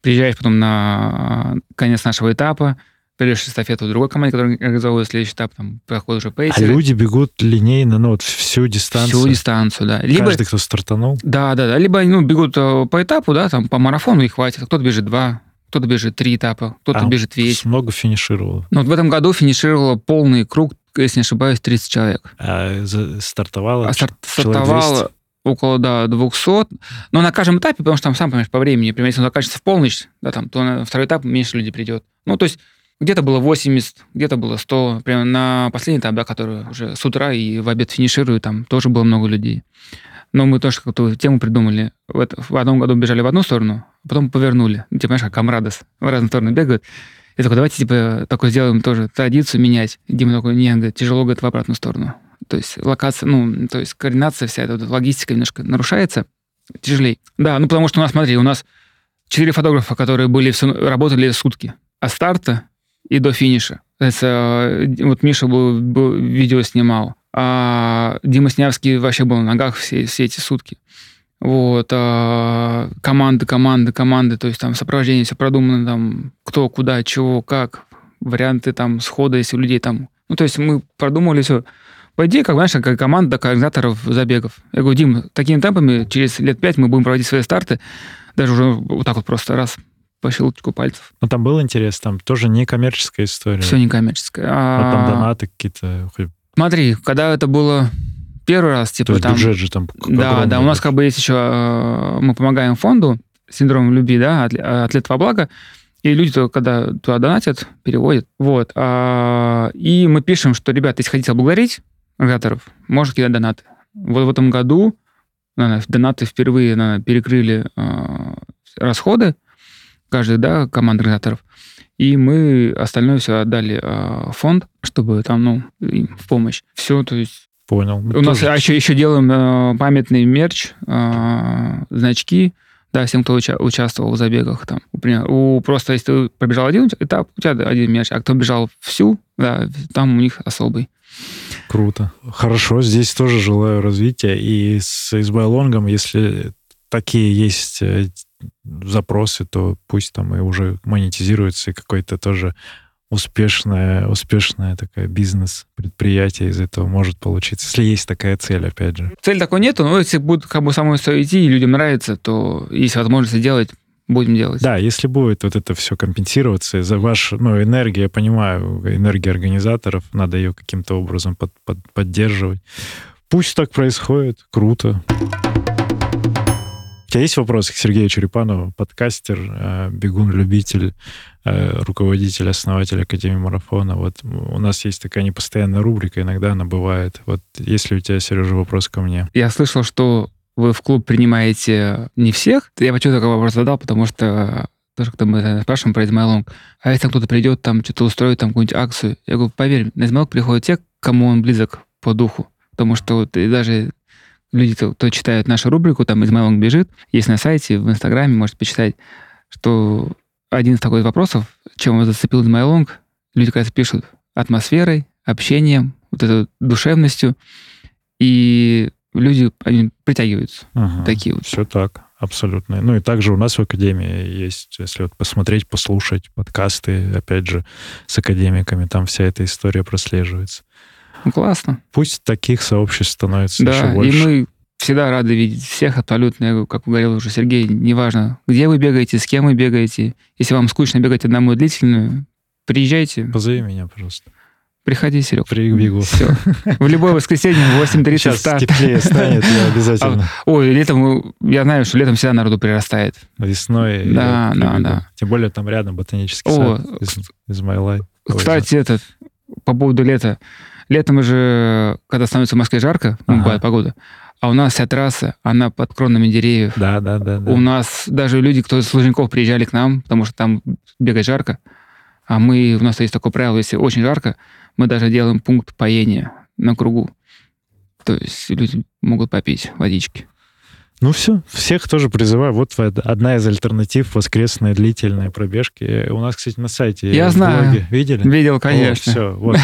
Приезжаешь потом на э, конец нашего этапа, передаешь эстафету другой команде, которая организовывает следующий этап, там, проходит уже пейсеры. А люди бегут линейно, ну, вот всю дистанцию. Всю дистанцию, да. Либо, Каждый, кто стартанул. Да, да, да. Либо ну, бегут э, по этапу, да, там, по марафону и хватит. Кто-то бежит два, кто-то бежит три этапа, кто-то а бежит весь. много финишировало? Ну, вот в этом году финишировало полный круг, если не ошибаюсь, 30 человек. А стартовало? А старт, стартовало около, да, 200. Но на каждом этапе, потому что там, сам понимаешь, по времени, например, если он заканчивается в полночь, да, там, то на второй этап меньше людей придет. Ну, то есть где-то было 80, где-то было 100. Прямо на последний этап, да, который уже с утра и в обед финиширует, там тоже было много людей. Но мы тоже какую-то тему придумали. В, в одном году бежали в одну сторону, а потом повернули. Ну, типа, знаешь, как Камрадос в разные стороны бегают. И такой, давайте, типа, такой сделаем тоже традицию менять. Дима такой, нет, тяжело, говорит, в обратную сторону. То есть локация, ну, то есть координация вся, эта логистика немножко нарушается, тяжелее. Да, ну, потому что у нас, смотри, у нас четыре фотографа, которые были, все, работали сутки. А старта и до финиша. Это, э, вот Миша был, был, видео снимал, а Дима Снявский вообще был на ногах все, все эти сутки. Вот, а, команды, команды, команды, то есть там сопровождение, все продумано, там, кто, куда, чего, как, варианты там схода, если у людей там... Ну, то есть мы продумали все. По идее, как, знаешь, как команда организаторов забегов. Я говорю, Дим, такими темпами через лет пять мы будем проводить свои старты, даже уже вот так вот просто раз по щелчку пальцев. Ну, там был интерес, там тоже не коммерческая история. Все не коммерческое. А, там донаты какие-то. Смотри, когда это было первый раз, типа То есть там... бюджет же там Да, да, у нас как бы есть еще... Э, мы помогаем фонду синдром любви, да, атлет во благо, и люди, когда туда донатят, переводят. Вот. А, и мы пишем, что, ребята, если хотите облагодарить организаторов, можете кидать донаты. Вот в этом году наверное, донаты впервые наверное, перекрыли э, расходы, каждый, да, команда организаторов. И мы остальное все отдали э, фонд, чтобы там, ну, им в помощь. Все, то есть... Понял. У тоже... нас еще, еще делаем э, памятный мерч, э, значки, да, всем, кто уча- участвовал в забегах. Там, например, у, просто если ты пробежал один этап, у тебя один мерч, а кто бежал всю, да, там у них особый. Круто. Хорошо, здесь тоже желаю развития. И с избайлонгом, если такие есть э, запросы, то пусть там и уже монетизируется и какой-то тоже успешное, успешное такое бизнес-предприятие из этого может получиться, если есть такая цель, опять же. Цель такой нету, но если будет как бы самой все идти, и людям нравится, то есть возможность сделать, будем делать. Да, если будет вот это все компенсироваться, за ваш, ну, энергия, я понимаю, энергия организаторов, надо ее каким-то образом под, под, поддерживать. Пусть так происходит, круто. У тебя есть вопросы к Сергею Черепанову, подкастер, э, бегун-любитель, э, руководитель, основатель Академии Марафона? Вот у нас есть такая непостоянная рубрика, иногда она бывает. Вот есть ли у тебя, Сережа, вопрос ко мне? Я слышал, что вы в клуб принимаете не всех. Я почему такой вопрос задал, потому что тоже когда мы спрашиваем про IzMyLong, а если там кто-то придет, там что-то устроит, там какую-нибудь акцию, я говорю, поверь, на IzMyLong приходят те, кому он близок по духу. Потому что вот и даже люди, кто, кто читают нашу рубрику, там IzMyLong бежит, есть на сайте, в Инстаграме, можете почитать, что один из таких вопросов, чем вас зацепил IzMyLong, люди, кажется, пишут атмосферой, общением, вот этой душевностью. и люди, они притягиваются. Ага, Такие вот. Все так, абсолютно. Ну и также у нас в Академии есть, если вот посмотреть, послушать подкасты, опять же, с академиками, там вся эта история прослеживается. Ну, классно. Пусть таких сообществ становится еще Да, и больше. мы всегда рады видеть всех абсолютно. Я Как говорил уже Сергей, неважно, где вы бегаете, с кем вы бегаете. Если вам скучно бегать одному длительную, приезжайте, Позови меня, пожалуйста. Приходи, Серег. Прибегу. Все. В любое воскресенье в 8.30 Сейчас старт. теплее станет, я обязательно Ой, летом, я знаю, что летом всегда народу прирастает. весной Да, да, да. Тем более там рядом ботанический О, сад из, из. Ой, Кстати, этот, по поводу лета. Летом же, когда становится в Москве жарко, ну, Ага. погода, а у нас вся трасса, она под кронами деревьев. Да, да, да. да. У нас даже люди, кто из Лужников приезжали к нам, потому что там бегать жарко, а мы, у нас есть такое правило, если очень жарко, мы даже делаем пункт поения на кругу. То есть люди могут попить водички. Ну все, всех тоже призываю. Вот од- одна из альтернатив воскресной длительной пробежки. У нас, кстати, на сайте Я знаю. блоге. Видели? Видел, конечно. все, вот.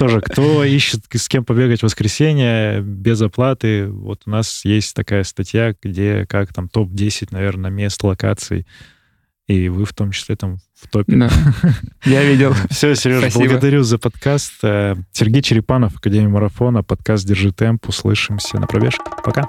Тоже, кто ищет с кем побегать в воскресенье без оплаты, вот у нас есть такая статья, где как там топ-10, наверное, мест, локаций, и вы в том числе там в топе. Да. Я видел. Все, Сереж, Спасибо. благодарю за подкаст. Э, Сергей Черепанов, Академия марафона, подкаст «Держи темп». Услышимся на пробежке. Пока.